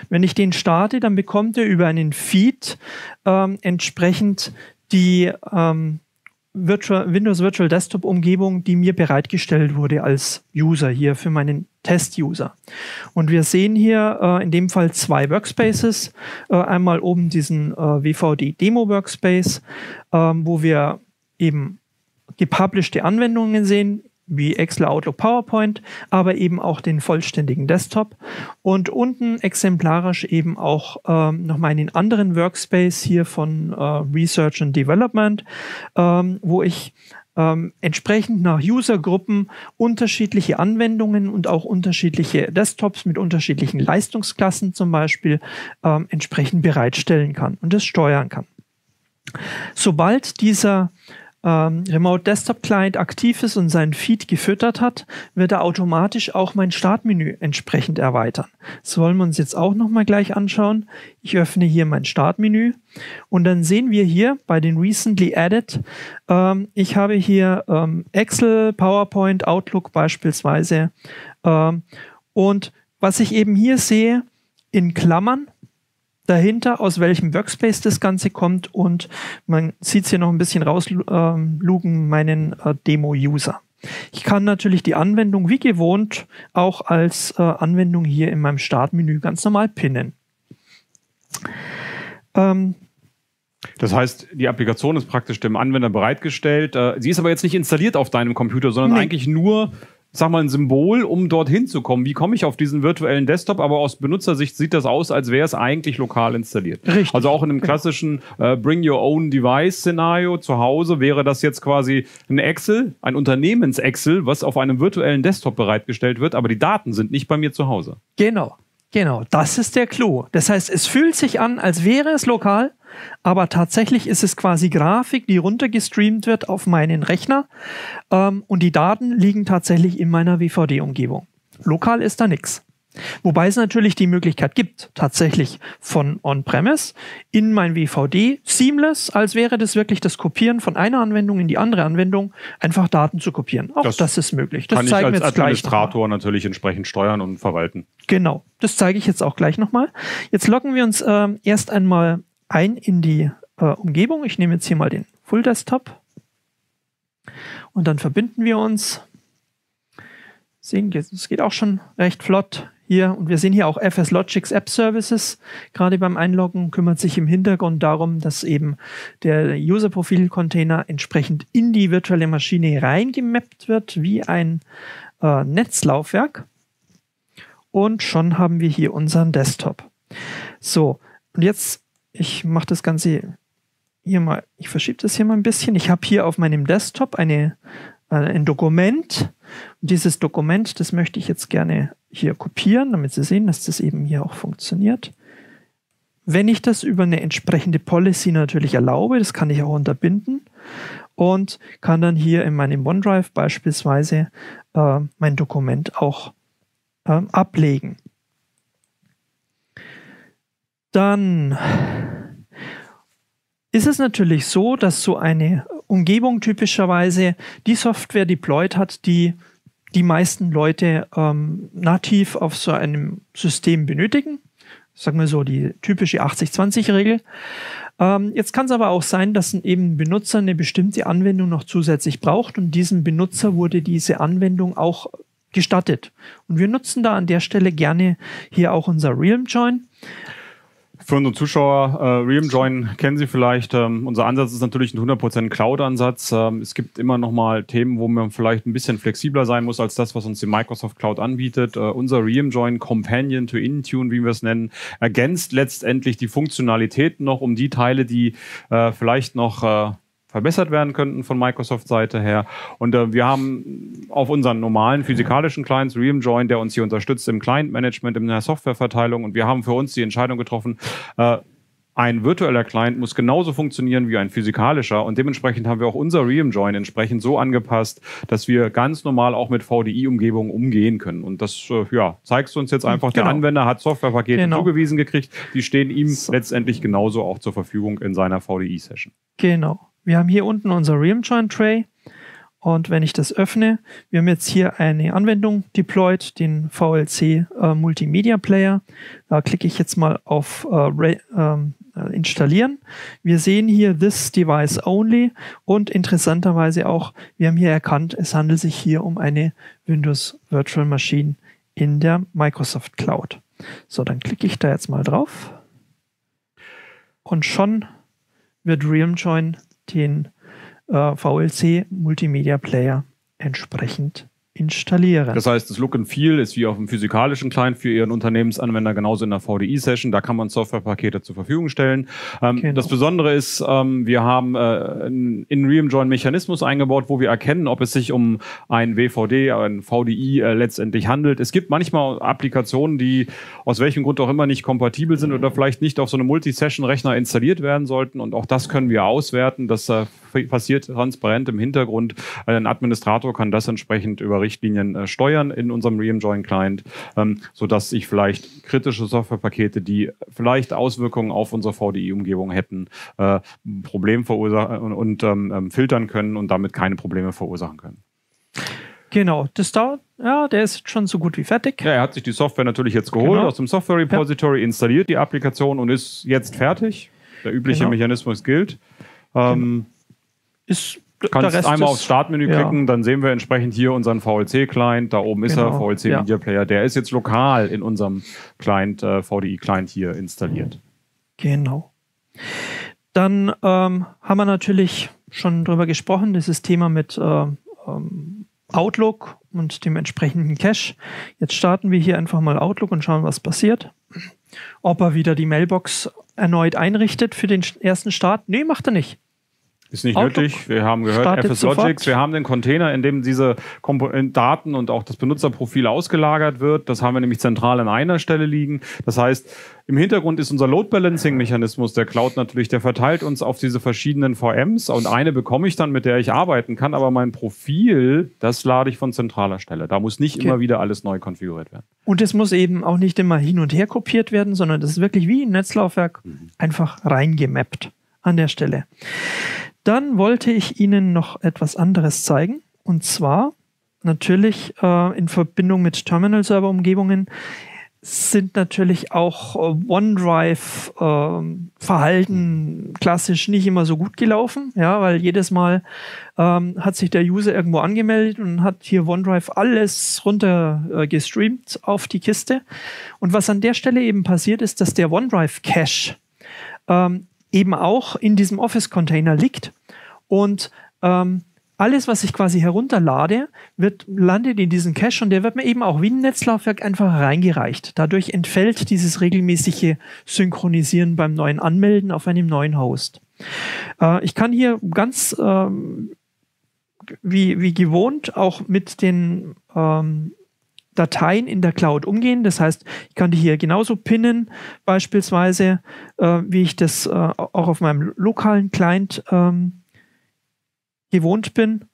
Wenn ich den starte, dann bekommt er über einen Feed ähm, entsprechend die ähm, Virtual, Windows Virtual Desktop Umgebung, die mir bereitgestellt wurde als User hier für meinen Test-User. Und wir sehen hier äh, in dem Fall zwei Workspaces. Äh, einmal oben diesen äh, WVD Demo Workspace, ähm, wo wir eben gepublishte Anwendungen sehen, wie Excel, Outlook, PowerPoint, aber eben auch den vollständigen Desktop. Und unten exemplarisch eben auch ähm, nochmal einen anderen Workspace hier von äh, Research and Development, ähm, wo ich ähm, entsprechend nach Usergruppen unterschiedliche Anwendungen und auch unterschiedliche Desktops mit unterschiedlichen Leistungsklassen zum Beispiel ähm, entsprechend bereitstellen kann und es steuern kann. Sobald dieser ähm, Remote Desktop Client aktiv ist und seinen Feed gefüttert hat, wird er automatisch auch mein Startmenü entsprechend erweitern. Das wollen wir uns jetzt auch nochmal gleich anschauen. Ich öffne hier mein Startmenü und dann sehen wir hier bei den Recently Added, ähm, ich habe hier ähm, Excel, PowerPoint, Outlook beispielsweise ähm, und was ich eben hier sehe, in Klammern dahinter, aus welchem Workspace das Ganze kommt und man sieht es hier noch ein bisschen rauslugen, meinen äh, Demo-User. Ich kann natürlich die Anwendung wie gewohnt auch als äh, Anwendung hier in meinem Startmenü ganz normal pinnen. Ähm, das heißt, die Applikation ist praktisch dem Anwender bereitgestellt. Äh, sie ist aber jetzt nicht installiert auf deinem Computer, sondern nee. eigentlich nur sag mal, ein Symbol, um dorthin zu kommen. Wie komme ich auf diesen virtuellen Desktop? Aber aus Benutzersicht sieht das aus, als wäre es eigentlich lokal installiert. Richtig. Also auch in einem klassischen äh, Bring Your Own Device Szenario zu Hause wäre das jetzt quasi ein Excel, ein Unternehmens-Excel, was auf einem virtuellen Desktop bereitgestellt wird, aber die Daten sind nicht bei mir zu Hause. Genau. Genau, das ist der Clou. Das heißt, es fühlt sich an, als wäre es lokal, aber tatsächlich ist es quasi Grafik, die runtergestreamt wird auf meinen Rechner ähm, und die Daten liegen tatsächlich in meiner WVD-Umgebung. Lokal ist da nichts. Wobei es natürlich die Möglichkeit gibt, tatsächlich von On-Premise in mein WVD seamless, als wäre das wirklich das Kopieren von einer Anwendung in die andere Anwendung, einfach Daten zu kopieren. Auch das, das ist möglich. Das kann ich als Administrator natürlich entsprechend steuern und verwalten. Genau, das zeige ich jetzt auch gleich nochmal. Jetzt loggen wir uns äh, erst einmal ein in die äh, Umgebung. Ich nehme jetzt hier mal den Full Desktop und dann verbinden wir uns. Sehen, es geht auch schon recht flott hier und wir sehen hier auch FS Logics App Services. Gerade beim Einloggen kümmert sich im Hintergrund darum, dass eben der User-Profil-Container entsprechend in die virtuelle Maschine reingemappt wird, wie ein äh, Netzlaufwerk. Und schon haben wir hier unseren Desktop. So, und jetzt, ich mache das Ganze hier mal, ich verschiebe das hier mal ein bisschen. Ich habe hier auf meinem Desktop eine, äh, ein Dokument. Und dieses Dokument, das möchte ich jetzt gerne hier kopieren, damit Sie sehen, dass das eben hier auch funktioniert. Wenn ich das über eine entsprechende Policy natürlich erlaube, das kann ich auch unterbinden und kann dann hier in meinem OneDrive beispielsweise äh, mein Dokument auch äh, ablegen. Dann ist es natürlich so, dass so eine Umgebung typischerweise die Software deployed hat, die die meisten Leute ähm, nativ auf so einem System benötigen. Sagen wir so die typische 80-20-Regel. Ähm, jetzt kann es aber auch sein, dass ein eben Benutzer eine bestimmte Anwendung noch zusätzlich braucht und diesem Benutzer wurde diese Anwendung auch gestattet. Und wir nutzen da an der Stelle gerne hier auch unser Realm Join. Für unsere Zuschauer, äh, Realm Join kennen Sie vielleicht. Ähm, unser Ansatz ist natürlich ein 100% Cloud-Ansatz. Ähm, es gibt immer noch mal Themen, wo man vielleicht ein bisschen flexibler sein muss als das, was uns die Microsoft Cloud anbietet. Äh, unser Realm Join Companion to Intune, wie wir es nennen, ergänzt letztendlich die Funktionalitäten noch um die Teile, die äh, vielleicht noch äh, verbessert werden könnten von Microsoft-Seite her. Und äh, wir haben auf unseren normalen physikalischen Clients Realm Join, der uns hier unterstützt im Client-Management, in der Softwareverteilung. Und wir haben für uns die Entscheidung getroffen, äh, ein virtueller Client muss genauso funktionieren wie ein physikalischer und dementsprechend haben wir auch unser Realm Join entsprechend so angepasst, dass wir ganz normal auch mit VDI-Umgebungen umgehen können. Und das äh, ja, zeigst du uns jetzt einfach. Genau. Der Anwender hat Softwarepakete genau. zugewiesen gekriegt, die stehen ihm so. letztendlich genauso auch zur Verfügung in seiner VDI-Session. Genau. Wir haben hier unten unser Realm Join Tray. Und wenn ich das öffne, wir haben jetzt hier eine Anwendung deployed, den VLC äh, Multimedia Player. Da klicke ich jetzt mal auf äh, ähm, äh, installieren. Wir sehen hier This Device Only und interessanterweise auch, wir haben hier erkannt, es handelt sich hier um eine Windows Virtual Machine in der Microsoft Cloud. So, dann klicke ich da jetzt mal drauf und schon wird Realm Join den äh, VLC Multimedia Player entsprechend installieren. Das heißt, das Look and Feel ist wie auf dem physikalischen Client für Ihren Unternehmensanwender genauso in der VDI-Session. Da kann man Softwarepakete zur Verfügung stellen. Ähm, genau. Das Besondere ist, ähm, wir haben äh, in Realm Join Mechanismus eingebaut, wo wir erkennen, ob es sich um ein WVD, ein VDI äh, letztendlich handelt. Es gibt manchmal Applikationen, die aus welchem Grund auch immer nicht kompatibel sind oder vielleicht nicht auf so einem Multi-Session-Rechner installiert werden sollten. Und auch das können wir auswerten. Das äh, passiert transparent im Hintergrund. Ein Administrator kann das entsprechend über Richtlinien äh, steuern in unserem Ream-Join Client, ähm, sodass sich vielleicht kritische Softwarepakete, die vielleicht Auswirkungen auf unsere VDI-Umgebung hätten, äh, Problem verursachen und, und ähm, ähm, filtern können und damit keine Probleme verursachen können. Genau, das dauert, ja, der ist schon so gut wie fertig. Ja, er hat sich die Software natürlich jetzt geholt genau. aus dem Software Repository, ja. installiert die Applikation und ist jetzt fertig. Der übliche genau. Mechanismus gilt. Ähm, genau. Ist kannst einmal aufs Startmenü ja. klicken, dann sehen wir entsprechend hier unseren VLC-Client. Da oben ist genau. er, VLC ja. Media Player. Der ist jetzt lokal in unserem Client, äh, VDI-Client hier installiert. Genau. Dann ähm, haben wir natürlich schon drüber gesprochen, dieses Thema mit äh, ähm, Outlook und dem entsprechenden Cache. Jetzt starten wir hier einfach mal Outlook und schauen, was passiert. Ob er wieder die Mailbox erneut einrichtet für den ersten Start? Nee, macht er nicht. Ist nicht Outlook nötig. Wir haben gehört, FS Logics, wir haben den Container, in dem diese Daten und auch das Benutzerprofil ausgelagert wird. Das haben wir nämlich zentral an einer Stelle liegen. Das heißt, im Hintergrund ist unser Load Balancing Mechanismus der Cloud natürlich, der verteilt uns auf diese verschiedenen VMs und eine bekomme ich dann, mit der ich arbeiten kann, aber mein Profil, das lade ich von zentraler Stelle. Da muss nicht okay. immer wieder alles neu konfiguriert werden. Und es muss eben auch nicht immer hin und her kopiert werden, sondern das ist wirklich wie ein Netzlaufwerk mhm. einfach reingemappt an der Stelle. Dann wollte ich Ihnen noch etwas anderes zeigen. Und zwar natürlich äh, in Verbindung mit Terminal-Server-Umgebungen sind natürlich auch äh, OneDrive-Verhalten äh, klassisch nicht immer so gut gelaufen, ja, weil jedes Mal ähm, hat sich der User irgendwo angemeldet und hat hier OneDrive alles runter äh, gestreamt auf die Kiste. Und was an der Stelle eben passiert ist, dass der OneDrive-Cache ähm, eben auch in diesem Office-Container liegt. Und ähm, alles, was ich quasi herunterlade, wird, landet in diesen Cache und der wird mir eben auch wie ein Netzlaufwerk einfach reingereicht. Dadurch entfällt dieses regelmäßige Synchronisieren beim neuen Anmelden auf einem neuen Host. Äh, ich kann hier ganz ähm, wie, wie gewohnt auch mit den ähm, Dateien in der Cloud umgehen. Das heißt, ich kann die hier genauso pinnen, beispielsweise, äh, wie ich das äh, auch auf meinem lokalen Client ähm, gewohnt bin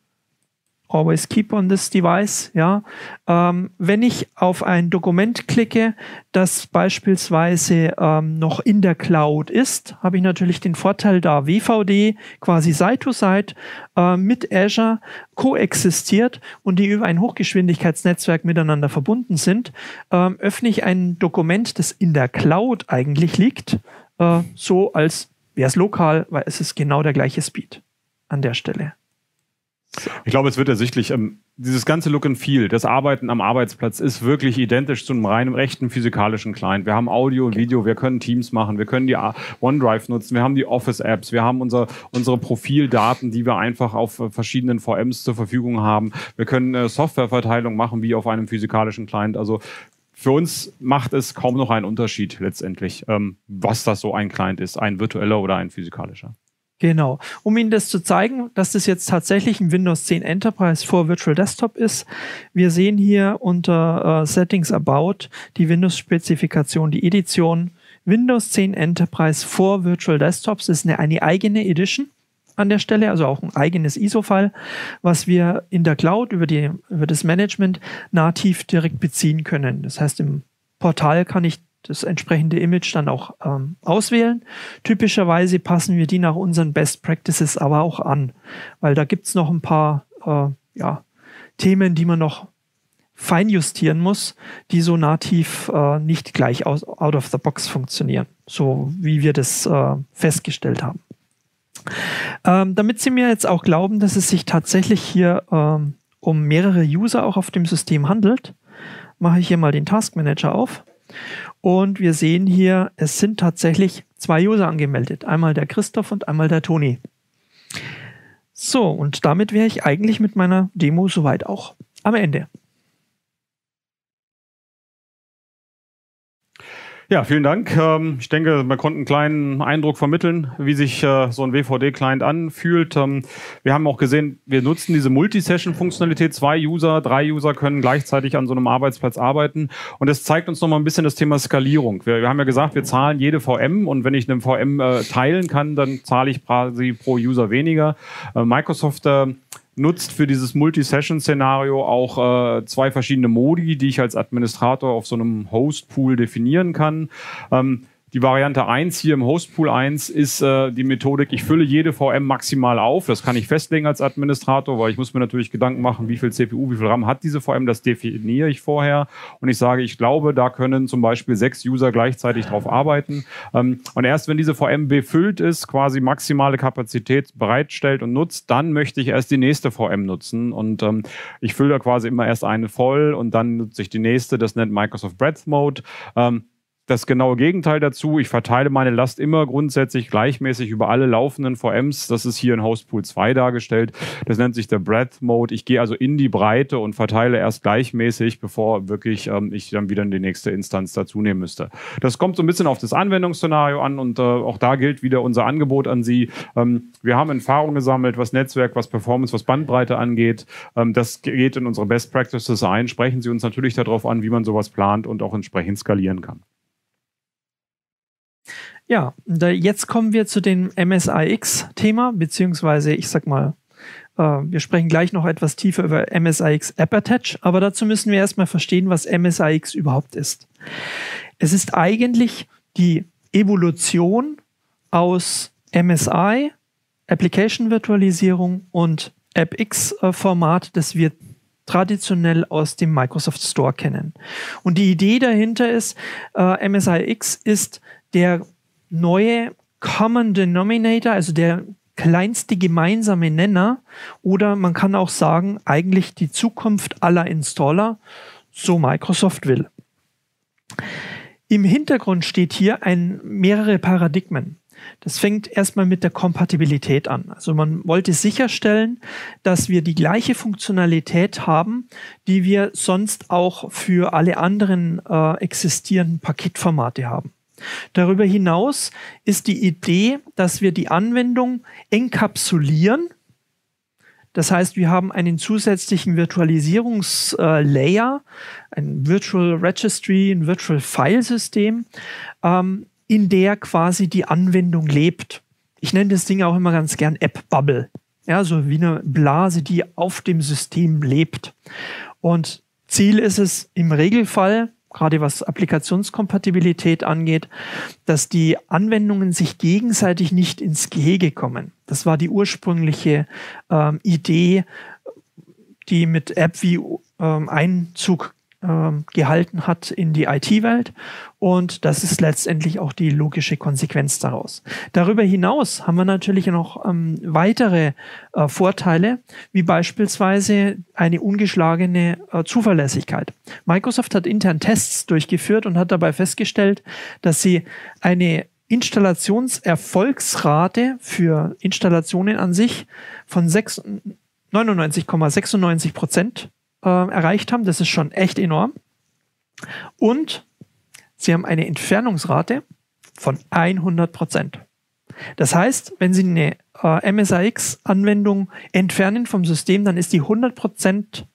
always keep on this device, ja. Ähm, wenn ich auf ein Dokument klicke, das beispielsweise ähm, noch in der Cloud ist, habe ich natürlich den Vorteil, da WVD quasi Side-to-Side äh, mit Azure koexistiert und die über ein Hochgeschwindigkeitsnetzwerk miteinander verbunden sind, ähm, öffne ich ein Dokument, das in der Cloud eigentlich liegt, äh, so als wäre es lokal, weil es ist genau der gleiche Speed an der Stelle. Ich glaube, es wird ersichtlich, ähm, dieses ganze Look and Feel, das Arbeiten am Arbeitsplatz ist wirklich identisch zu einem reinen, rechten physikalischen Client. Wir haben Audio und Video, wir können Teams machen, wir können die OneDrive nutzen, wir haben die Office-Apps, wir haben unser, unsere Profildaten, die wir einfach auf äh, verschiedenen VMs zur Verfügung haben. Wir können äh, Softwareverteilung machen wie auf einem physikalischen Client. Also für uns macht es kaum noch einen Unterschied letztendlich, ähm, was das so ein Client ist, ein virtueller oder ein physikalischer. Genau. Um Ihnen das zu zeigen, dass das jetzt tatsächlich ein Windows 10 Enterprise for Virtual Desktop ist. Wir sehen hier unter äh, Settings About die Windows-Spezifikation, die Edition. Windows 10 Enterprise for Virtual Desktops ist eine, eine eigene Edition an der Stelle, also auch ein eigenes ISO-File, was wir in der Cloud über, die, über das Management nativ direkt beziehen können. Das heißt, im Portal kann ich das entsprechende Image dann auch ähm, auswählen. Typischerweise passen wir die nach unseren Best Practices aber auch an, weil da gibt es noch ein paar äh, ja, Themen, die man noch feinjustieren muss, die so nativ äh, nicht gleich aus, out of the box funktionieren, so wie wir das äh, festgestellt haben. Ähm, damit Sie mir jetzt auch glauben, dass es sich tatsächlich hier ähm, um mehrere User auch auf dem System handelt, mache ich hier mal den Task Manager auf und wir sehen hier, es sind tatsächlich zwei User angemeldet. Einmal der Christoph und einmal der Toni. So, und damit wäre ich eigentlich mit meiner Demo soweit auch am Ende. Ja, vielen Dank. Ähm, ich denke, man konnte einen kleinen Eindruck vermitteln, wie sich äh, so ein WVD-Client anfühlt. Ähm, wir haben auch gesehen, wir nutzen diese Multi-Session-Funktionalität. Zwei User, drei User können gleichzeitig an so einem Arbeitsplatz arbeiten. Und das zeigt uns nochmal ein bisschen das Thema Skalierung. Wir, haben ja gesagt, wir zahlen jede VM und wenn ich eine VM äh, teilen kann, dann zahle ich quasi pro User weniger. Äh, Microsoft nutzt für dieses Multi-Session-Szenario auch äh, zwei verschiedene Modi, die ich als Administrator auf so einem Host-Pool definieren kann. Ähm, die Variante 1 hier im Hostpool 1 ist äh, die Methodik, ich fülle jede VM maximal auf. Das kann ich festlegen als Administrator, weil ich muss mir natürlich Gedanken machen, wie viel CPU, wie viel RAM hat diese VM. Das definiere ich vorher. Und ich sage, ich glaube, da können zum Beispiel sechs User gleichzeitig drauf arbeiten. Ähm, und erst wenn diese VM befüllt ist, quasi maximale Kapazität bereitstellt und nutzt, dann möchte ich erst die nächste VM nutzen. Und ähm, ich fülle da quasi immer erst eine voll und dann nutze ich die nächste. Das nennt Microsoft Breadth Mode. Ähm, das genaue Gegenteil dazu. Ich verteile meine Last immer grundsätzlich gleichmäßig über alle laufenden VMs. Das ist hier in Hostpool 2 dargestellt. Das nennt sich der Breadth Mode. Ich gehe also in die Breite und verteile erst gleichmäßig, bevor wirklich ähm, ich dann wieder in die nächste Instanz dazu nehmen müsste. Das kommt so ein bisschen auf das Anwendungsszenario an und äh, auch da gilt wieder unser Angebot an Sie. Ähm, wir haben Erfahrung gesammelt, was Netzwerk, was Performance, was Bandbreite angeht. Ähm, das geht in unsere Best Practices ein. Sprechen Sie uns natürlich darauf an, wie man sowas plant und auch entsprechend skalieren kann. Ja, jetzt kommen wir zu dem MSIX-Thema, beziehungsweise ich sag mal, äh, wir sprechen gleich noch etwas tiefer über MSIX App Attach, aber dazu müssen wir erstmal verstehen, was MSIX überhaupt ist. Es ist eigentlich die Evolution aus MSI, Application Virtualisierung und AppX-Format, das wir traditionell aus dem Microsoft Store kennen. Und die Idee dahinter ist, äh, MSIX ist der neue Common Denominator, also der kleinste gemeinsame Nenner oder man kann auch sagen, eigentlich die Zukunft aller Installer, so Microsoft will. Im Hintergrund steht hier ein mehrere Paradigmen. Das fängt erstmal mit der Kompatibilität an. Also man wollte sicherstellen, dass wir die gleiche Funktionalität haben, die wir sonst auch für alle anderen äh, existierenden Paketformate haben. Darüber hinaus ist die Idee, dass wir die Anwendung enkapsulieren. Das heißt, wir haben einen zusätzlichen Virtualisierungslayer, ein Virtual Registry, ein Virtual File System, ähm, in der quasi die Anwendung lebt. Ich nenne das Ding auch immer ganz gern App Bubble. Ja, so wie eine Blase, die auf dem System lebt. Und Ziel ist es im Regelfall, gerade was Applikationskompatibilität angeht, dass die Anwendungen sich gegenseitig nicht ins Gehege kommen. Das war die ursprüngliche ähm, Idee, die mit AppView ähm, Einzug ähm, gehalten hat in die IT-Welt. Und das ist letztendlich auch die logische Konsequenz daraus. Darüber hinaus haben wir natürlich noch ähm, weitere äh, Vorteile, wie beispielsweise eine ungeschlagene äh, Zuverlässigkeit. Microsoft hat intern Tests durchgeführt und hat dabei festgestellt, dass sie eine Installationserfolgsrate für Installationen an sich von 99,96 Prozent äh, erreicht haben. Das ist schon echt enorm. Und sie haben eine Entfernungsrate von 100 Prozent. Das heißt, wenn Sie eine äh, MSIX-Anwendung entfernen vom System, dann ist die 100 Prozent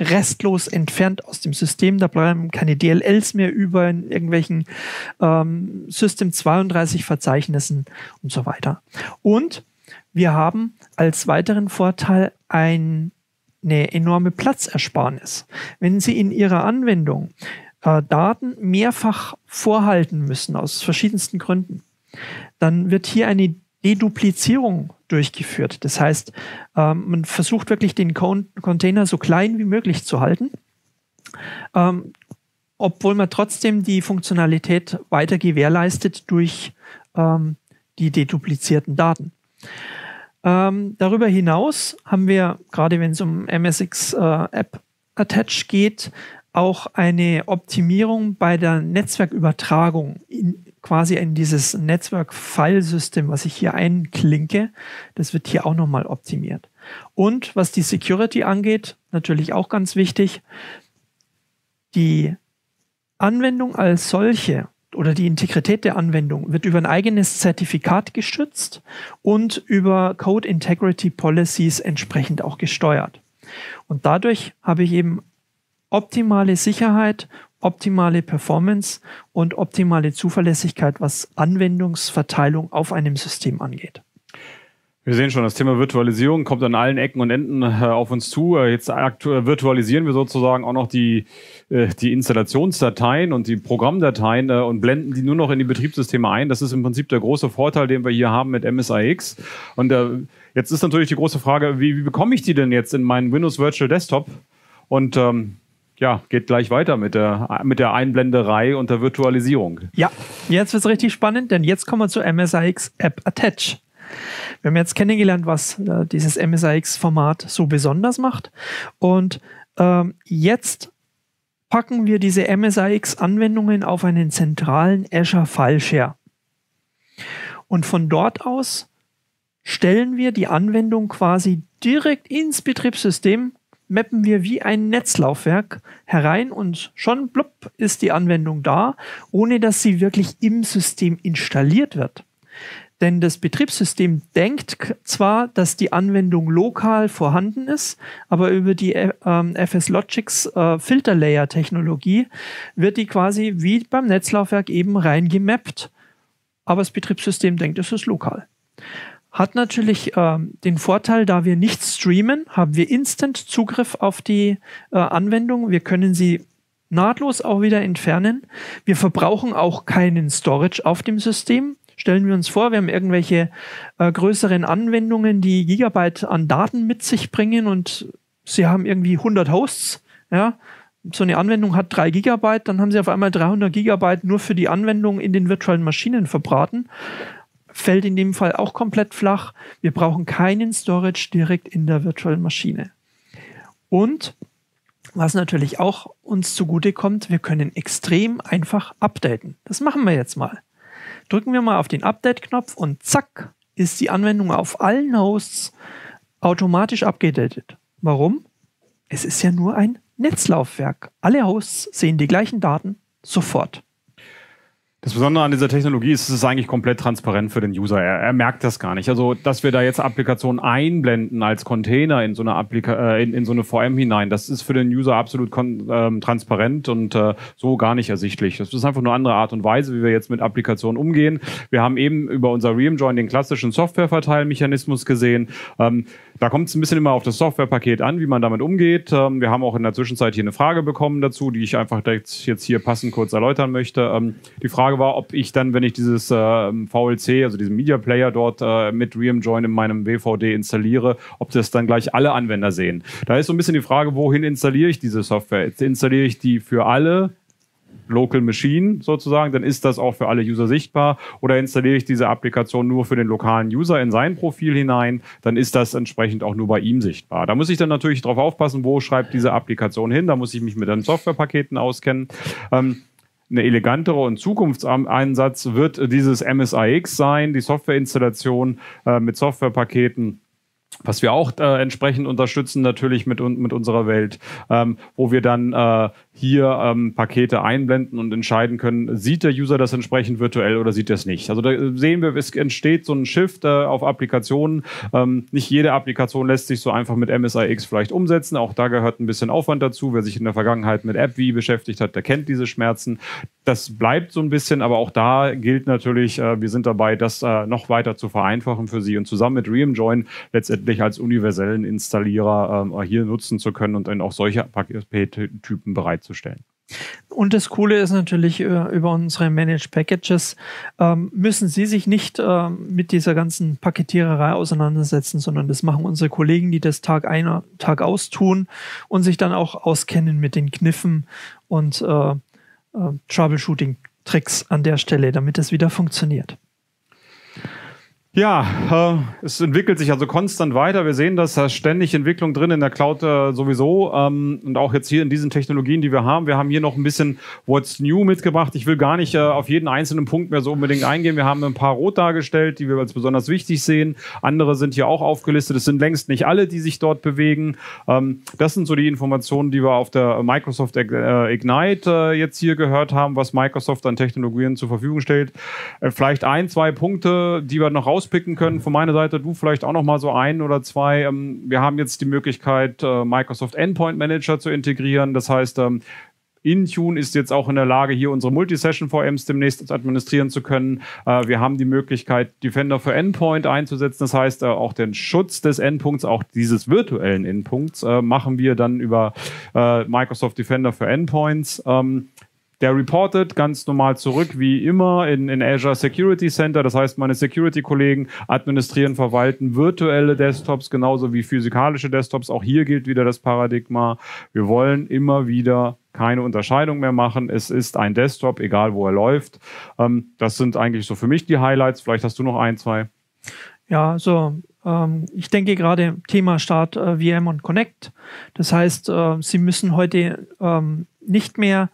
restlos entfernt aus dem System. Da bleiben keine DLLs mehr über in irgendwelchen ähm, System 32 Verzeichnissen und so weiter. Und wir haben als weiteren Vorteil ein eine enorme Platzersparnis. Wenn Sie in Ihrer Anwendung äh, Daten mehrfach vorhalten müssen, aus verschiedensten Gründen, dann wird hier eine Deduplizierung durchgeführt. Das heißt, ähm, man versucht wirklich den Con Container so klein wie möglich zu halten, ähm, obwohl man trotzdem die Funktionalität weiter gewährleistet durch ähm, die deduplizierten Daten. Ähm, darüber hinaus haben wir, gerade wenn es um MSX äh, App Attach geht, auch eine Optimierung bei der Netzwerkübertragung in, quasi in dieses Netzwerk-File-System, was ich hier einklinke. Das wird hier auch nochmal optimiert. Und was die Security angeht, natürlich auch ganz wichtig, die Anwendung als solche oder die Integrität der Anwendung wird über ein eigenes Zertifikat geschützt und über Code Integrity Policies entsprechend auch gesteuert. Und dadurch habe ich eben optimale Sicherheit, optimale Performance und optimale Zuverlässigkeit, was Anwendungsverteilung auf einem System angeht. Wir sehen schon, das Thema Virtualisierung kommt an allen Ecken und Enden äh, auf uns zu. Äh, jetzt virtualisieren wir sozusagen auch noch die, äh, die Installationsdateien und die Programmdateien äh, und blenden die nur noch in die Betriebssysteme ein. Das ist im Prinzip der große Vorteil, den wir hier haben mit MSIX. Und äh, jetzt ist natürlich die große Frage, wie, wie bekomme ich die denn jetzt in meinen Windows Virtual Desktop? Und ähm, ja, geht gleich weiter mit der, mit der Einblenderei und der Virtualisierung. Ja, jetzt wird es richtig spannend, denn jetzt kommen wir zu MSIX App Attach. Wir haben jetzt kennengelernt, was äh, dieses MSIX-Format so besonders macht. Und ähm, jetzt packen wir diese MSIX-Anwendungen auf einen zentralen Azure File Share. Und von dort aus stellen wir die Anwendung quasi direkt ins Betriebssystem, mappen wir wie ein Netzlaufwerk herein und schon blub ist die Anwendung da, ohne dass sie wirklich im System installiert wird. Denn das Betriebssystem denkt zwar, dass die Anwendung lokal vorhanden ist, aber über die ähm, FS Logics äh, Filter Layer Technologie wird die quasi wie beim Netzlaufwerk eben reingemappt. Aber das Betriebssystem denkt, es ist lokal. Hat natürlich ähm, den Vorteil, da wir nicht streamen, haben wir instant Zugriff auf die äh, Anwendung. Wir können sie nahtlos auch wieder entfernen. Wir verbrauchen auch keinen Storage auf dem System. Stellen wir uns vor, wir haben irgendwelche äh, größeren Anwendungen, die Gigabyte an Daten mit sich bringen und sie haben irgendwie 100 Hosts. Ja, so eine Anwendung hat 3 Gigabyte, dann haben sie auf einmal 300 Gigabyte nur für die Anwendung in den virtuellen Maschinen verbraten. Fällt in dem Fall auch komplett flach. Wir brauchen keinen Storage direkt in der virtuellen Maschine. Und was natürlich auch uns zugute kommt, wir können extrem einfach updaten. Das machen wir jetzt mal. Drücken wir mal auf den Update-Knopf und zack, ist die Anwendung auf allen Hosts automatisch abgedatet. Warum? Es ist ja nur ein Netzlaufwerk. Alle Hosts sehen die gleichen Daten sofort. Das Besondere an dieser Technologie ist, es ist eigentlich komplett transparent für den User. Er, er, merkt das gar nicht. Also, dass wir da jetzt Applikationen einblenden als Container in so eine Applika äh, in, in, so eine VM hinein, das ist für den User absolut ähm, transparent und äh, so gar nicht ersichtlich. Das ist einfach nur eine andere Art und Weise, wie wir jetzt mit Applikationen umgehen. Wir haben eben über unser Reamjoin den klassischen Softwareverteilmechanismus gesehen. Ähm, da kommt es ein bisschen immer auf das Softwarepaket an, wie man damit umgeht. Ähm, wir haben auch in der Zwischenzeit hier eine Frage bekommen dazu, die ich einfach jetzt hier passend kurz erläutern möchte. Ähm, die Frage war, ob ich dann, wenn ich dieses äh, VLC, also diesen Media Player dort äh, mit Reamjoin in meinem WVD installiere, ob das dann gleich alle Anwender sehen. Da ist so ein bisschen die Frage, wohin installiere ich diese Software? Installiere ich die für alle Local Machine sozusagen, dann ist das auch für alle User sichtbar. Oder installiere ich diese Applikation nur für den lokalen User in sein Profil hinein, dann ist das entsprechend auch nur bei ihm sichtbar. Da muss ich dann natürlich darauf aufpassen, wo schreibt diese Applikation hin. Da muss ich mich mit den Softwarepaketen auskennen. Ähm, eine elegantere und Zukunftseinsatz wird dieses MSIX sein, die Softwareinstallation äh, mit Softwarepaketen was wir auch äh, entsprechend unterstützen natürlich mit, mit unserer Welt, ähm, wo wir dann äh, hier ähm, Pakete einblenden und entscheiden können, sieht der User das entsprechend virtuell oder sieht er es nicht. Also da sehen wir, es entsteht so ein Shift äh, auf Applikationen. Ähm, nicht jede Applikation lässt sich so einfach mit MSIX vielleicht umsetzen. Auch da gehört ein bisschen Aufwand dazu. Wer sich in der Vergangenheit mit AppV beschäftigt hat, der kennt diese Schmerzen. Das bleibt so ein bisschen, aber auch da gilt natürlich, äh, wir sind dabei, das äh, noch weiter zu vereinfachen für Sie und zusammen mit Reamjoin letztendlich als universellen Installierer äh, hier nutzen zu können und dann auch solche Pakettypen bereit bereitzustellen. Und das Coole ist natürlich, äh, über unsere Managed Packages ähm, müssen Sie sich nicht äh, mit dieser ganzen Paketiererei auseinandersetzen, sondern das machen unsere Kollegen, die das Tag ein, Tag aus tun und sich dann auch auskennen mit den Kniffen und äh, Troubleshooting-Tricks an der Stelle, damit es wieder funktioniert. Ja, äh, es entwickelt sich also konstant weiter. Wir sehen, dass da ständig Entwicklung drin in der Cloud äh, sowieso ähm, und auch jetzt hier in diesen Technologien, die wir haben. Wir haben hier noch ein bisschen What's New mitgebracht. Ich will gar nicht äh, auf jeden einzelnen Punkt mehr so unbedingt eingehen. Wir haben ein paar rot dargestellt, die wir als besonders wichtig sehen. Andere sind hier auch aufgelistet. Es sind längst nicht alle, die sich dort bewegen. Ähm, das sind so die Informationen, die wir auf der Microsoft äh, Ignite äh, jetzt hier gehört haben, was Microsoft an Technologien zur Verfügung stellt. Äh, vielleicht ein, zwei Punkte, die wir noch raus rauspicken können. Von meiner Seite, du vielleicht auch noch mal so ein oder zwei. Ähm, wir haben jetzt die Möglichkeit, äh, Microsoft Endpoint Manager zu integrieren. Das heißt, ähm, Intune ist jetzt auch in der Lage, hier unsere Multisession-VMs demnächst administrieren zu können. Äh, wir haben die Möglichkeit, Defender für Endpoint einzusetzen. Das heißt, äh, auch den Schutz des Endpunkts, auch dieses virtuellen Endpunkts, machen wir dann über Microsoft Defender für Endpoints. Der reportet ganz normal zurück, wie immer, in, in Azure Security Center. Das heißt, meine Security-Kollegen administrieren, verwalten virtuelle Desktops genauso wie physikalische Desktops. Auch hier gilt wieder das Paradigma. Wir wollen immer wieder keine Unterscheidung mehr machen. Es ist ein Desktop, egal wo er läuft. Ähm, das sind eigentlich so für mich die Highlights. Vielleicht hast du noch ein, zwei. Ja, so ähm, ich denke gerade Thema Start äh, VM und Connect. Das heißt, äh, Sie müssen heute ähm, nicht mehr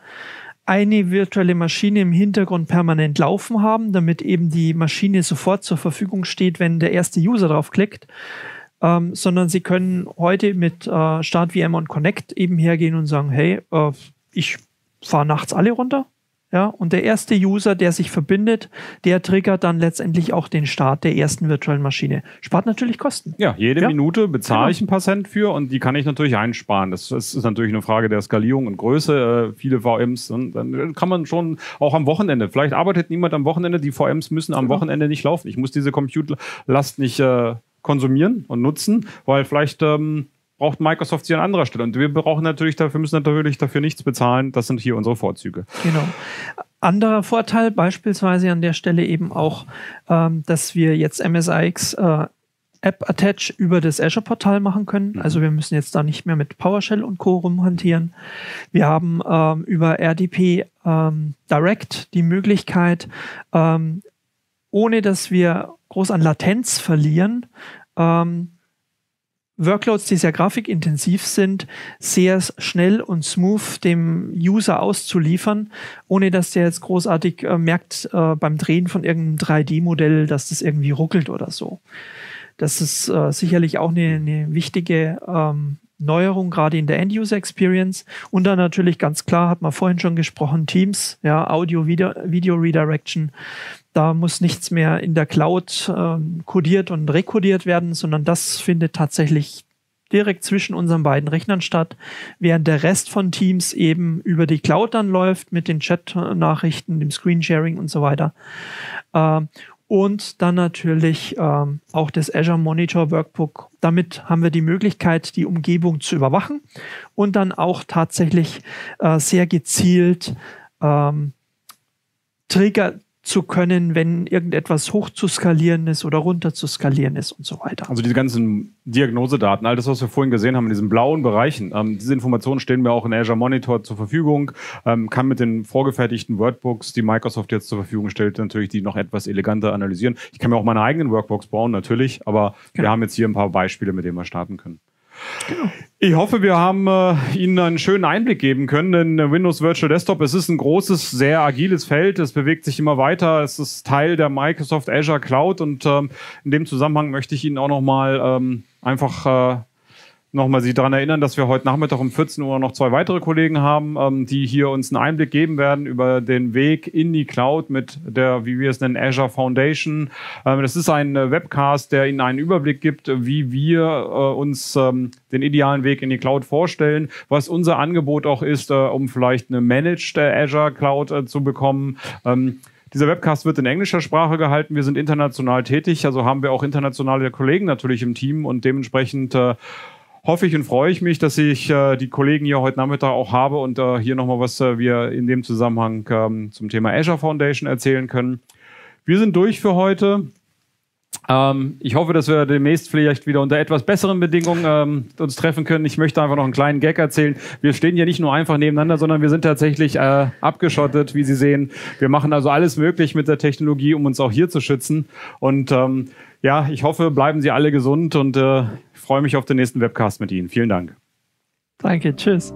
eine virtuelle Maschine im Hintergrund permanent laufen haben, damit eben die Maschine sofort zur Verfügung steht, wenn der erste User draufklickt. Ähm, sondern sie können heute mit äh, Start VM und Connect eben hergehen und sagen, hey, äh, ich fahre nachts alle runter, ja, und der erste User, der sich verbindet, der triggert dann letztendlich auch den Start der ersten virtuellen Maschine. Spart natürlich Kosten. Ja, jede ja. Minute bezahle genau. ich ein paar Cent für und die kann ich natürlich einsparen. Das, das ist natürlich eine Frage der Skalierung und Größe. Äh, viele VMs, und dann kann man schon auch am Wochenende, vielleicht arbeitet niemand am Wochenende, die VMs müssen am genau. Wochenende nicht laufen. Ich muss diese Compute-Last nicht äh, konsumieren und nutzen, weil vielleicht ähm, braucht Microsoft sie an anderer Stelle. Und wir brauchen natürlich dafür, müssen natürlich dafür nichts bezahlen. Das sind hier unsere Vorzüge. Genau. Anderer Vorteil beispielsweise an der Stelle eben auch, ähm, dass wir jetzt MSIX äh, App Attach über das Azure Portal machen können. Mhm. Also wir müssen jetzt da nicht mehr mit PowerShell und Co. rumhantieren. Wir haben ähm, über RDP ähm, Direct die Möglichkeit, ähm, ohne dass wir groß an Latenz verlieren, ähm, Workloads, die sehr grafikintensiv sind, sehr schnell und smooth dem User auszuliefern, ohne dass der jetzt großartig äh, merkt äh, beim Drehen von irgendeinem 3D-Modell, dass das irgendwie ruckelt oder so. Das ist äh, sicherlich auch eine, eine wichtige ähm, Neuerung, gerade in der End-User-Experience. Und dann natürlich ganz klar, hat man vorhin schon gesprochen, Teams, ja, Audio-Video-Redirection. Da muss nichts mehr in der Cloud äh, codiert und rekodiert werden, sondern das findet tatsächlich direkt zwischen unseren beiden Rechnern statt, während der Rest von Teams eben über die Cloud dann läuft mit den Chat-Nachrichten, dem Screensharing und so weiter. Äh, und dann natürlich ähm, auch das Azure Monitor Workbook. Damit haben wir die Möglichkeit, die Umgebung zu überwachen und dann auch tatsächlich äh, sehr gezielt ähm, Trigger zu können, wenn irgendetwas hoch zu skalieren ist oder runter zu skalieren ist und so weiter. Also diese ganzen Diagnosedaten, all das, was wir vorhin gesehen haben in diesen blauen Bereichen, ähm, diese Informationen stehen mir auch in Azure Monitor zur Verfügung, ähm, kann mit den vorgefertigten Workbooks, die Microsoft jetzt zur Verfügung stellt, natürlich die noch etwas eleganter analysieren. Ich kann mir auch meine eigenen Workbooks bauen, natürlich, aber genau. wir haben jetzt hier ein paar Beispiele, mit denen wir starten können. Genau. Ich hoffe, wir haben äh, Ihnen einen schönen Einblick geben können in Windows Virtual Desktop. Es ist ein großes, sehr agiles Feld. Es bewegt sich immer weiter. Es ist Teil der Microsoft Azure Cloud und ähm, in dem Zusammenhang möchte ich Ihnen auch noch mal ähm, einfach äh, nochmal Sie daran erinnern, dass wir heute Nachmittag um 14 Uhr noch zwei weitere Kollegen haben, ähm, die hier uns einen Einblick geben werden über den Weg in die Cloud mit der, wie wir es nennen, Azure Foundation. Ähm, das ist ein äh, Webcast, der Ihnen einen Überblick gibt, wie wir äh, uns ähm, den idealen Weg in die Cloud vorstellen, was unser Angebot auch ist, äh, um vielleicht eine Managed äh, Azure Cloud äh, zu bekommen. Ähm, dieser Webcast wird in englischer Sprache gehalten. Wir sind international tätig, also haben wir auch internationale Kollegen natürlich im Team und dementsprechend äh, hoffe ich und freue ich mich, dass ich äh, die Kollegen hier heute Nachmittag auch habe und äh, hier nochmal was äh, wir in dem Zusammenhang ähm, zum Thema Azure Foundation erzählen können. Wir sind durch für heute. Ähm, ich hoffe, dass wir demnächst vielleicht wieder unter etwas besseren Bedingungen ähm, uns treffen können. Ich möchte einfach noch einen kleinen Gag erzählen. Wir stehen hier nicht nur einfach nebeneinander, sondern wir sind tatsächlich äh, abgeschottet, wie Sie sehen. Wir machen also alles möglich mit der Technologie, um uns auch hier zu schützen. Und ähm, ja, ich hoffe, bleiben Sie alle gesund und äh, freue mich auf den nächsten Webcast mit Ihnen. Vielen Dank. Danke, tschüss.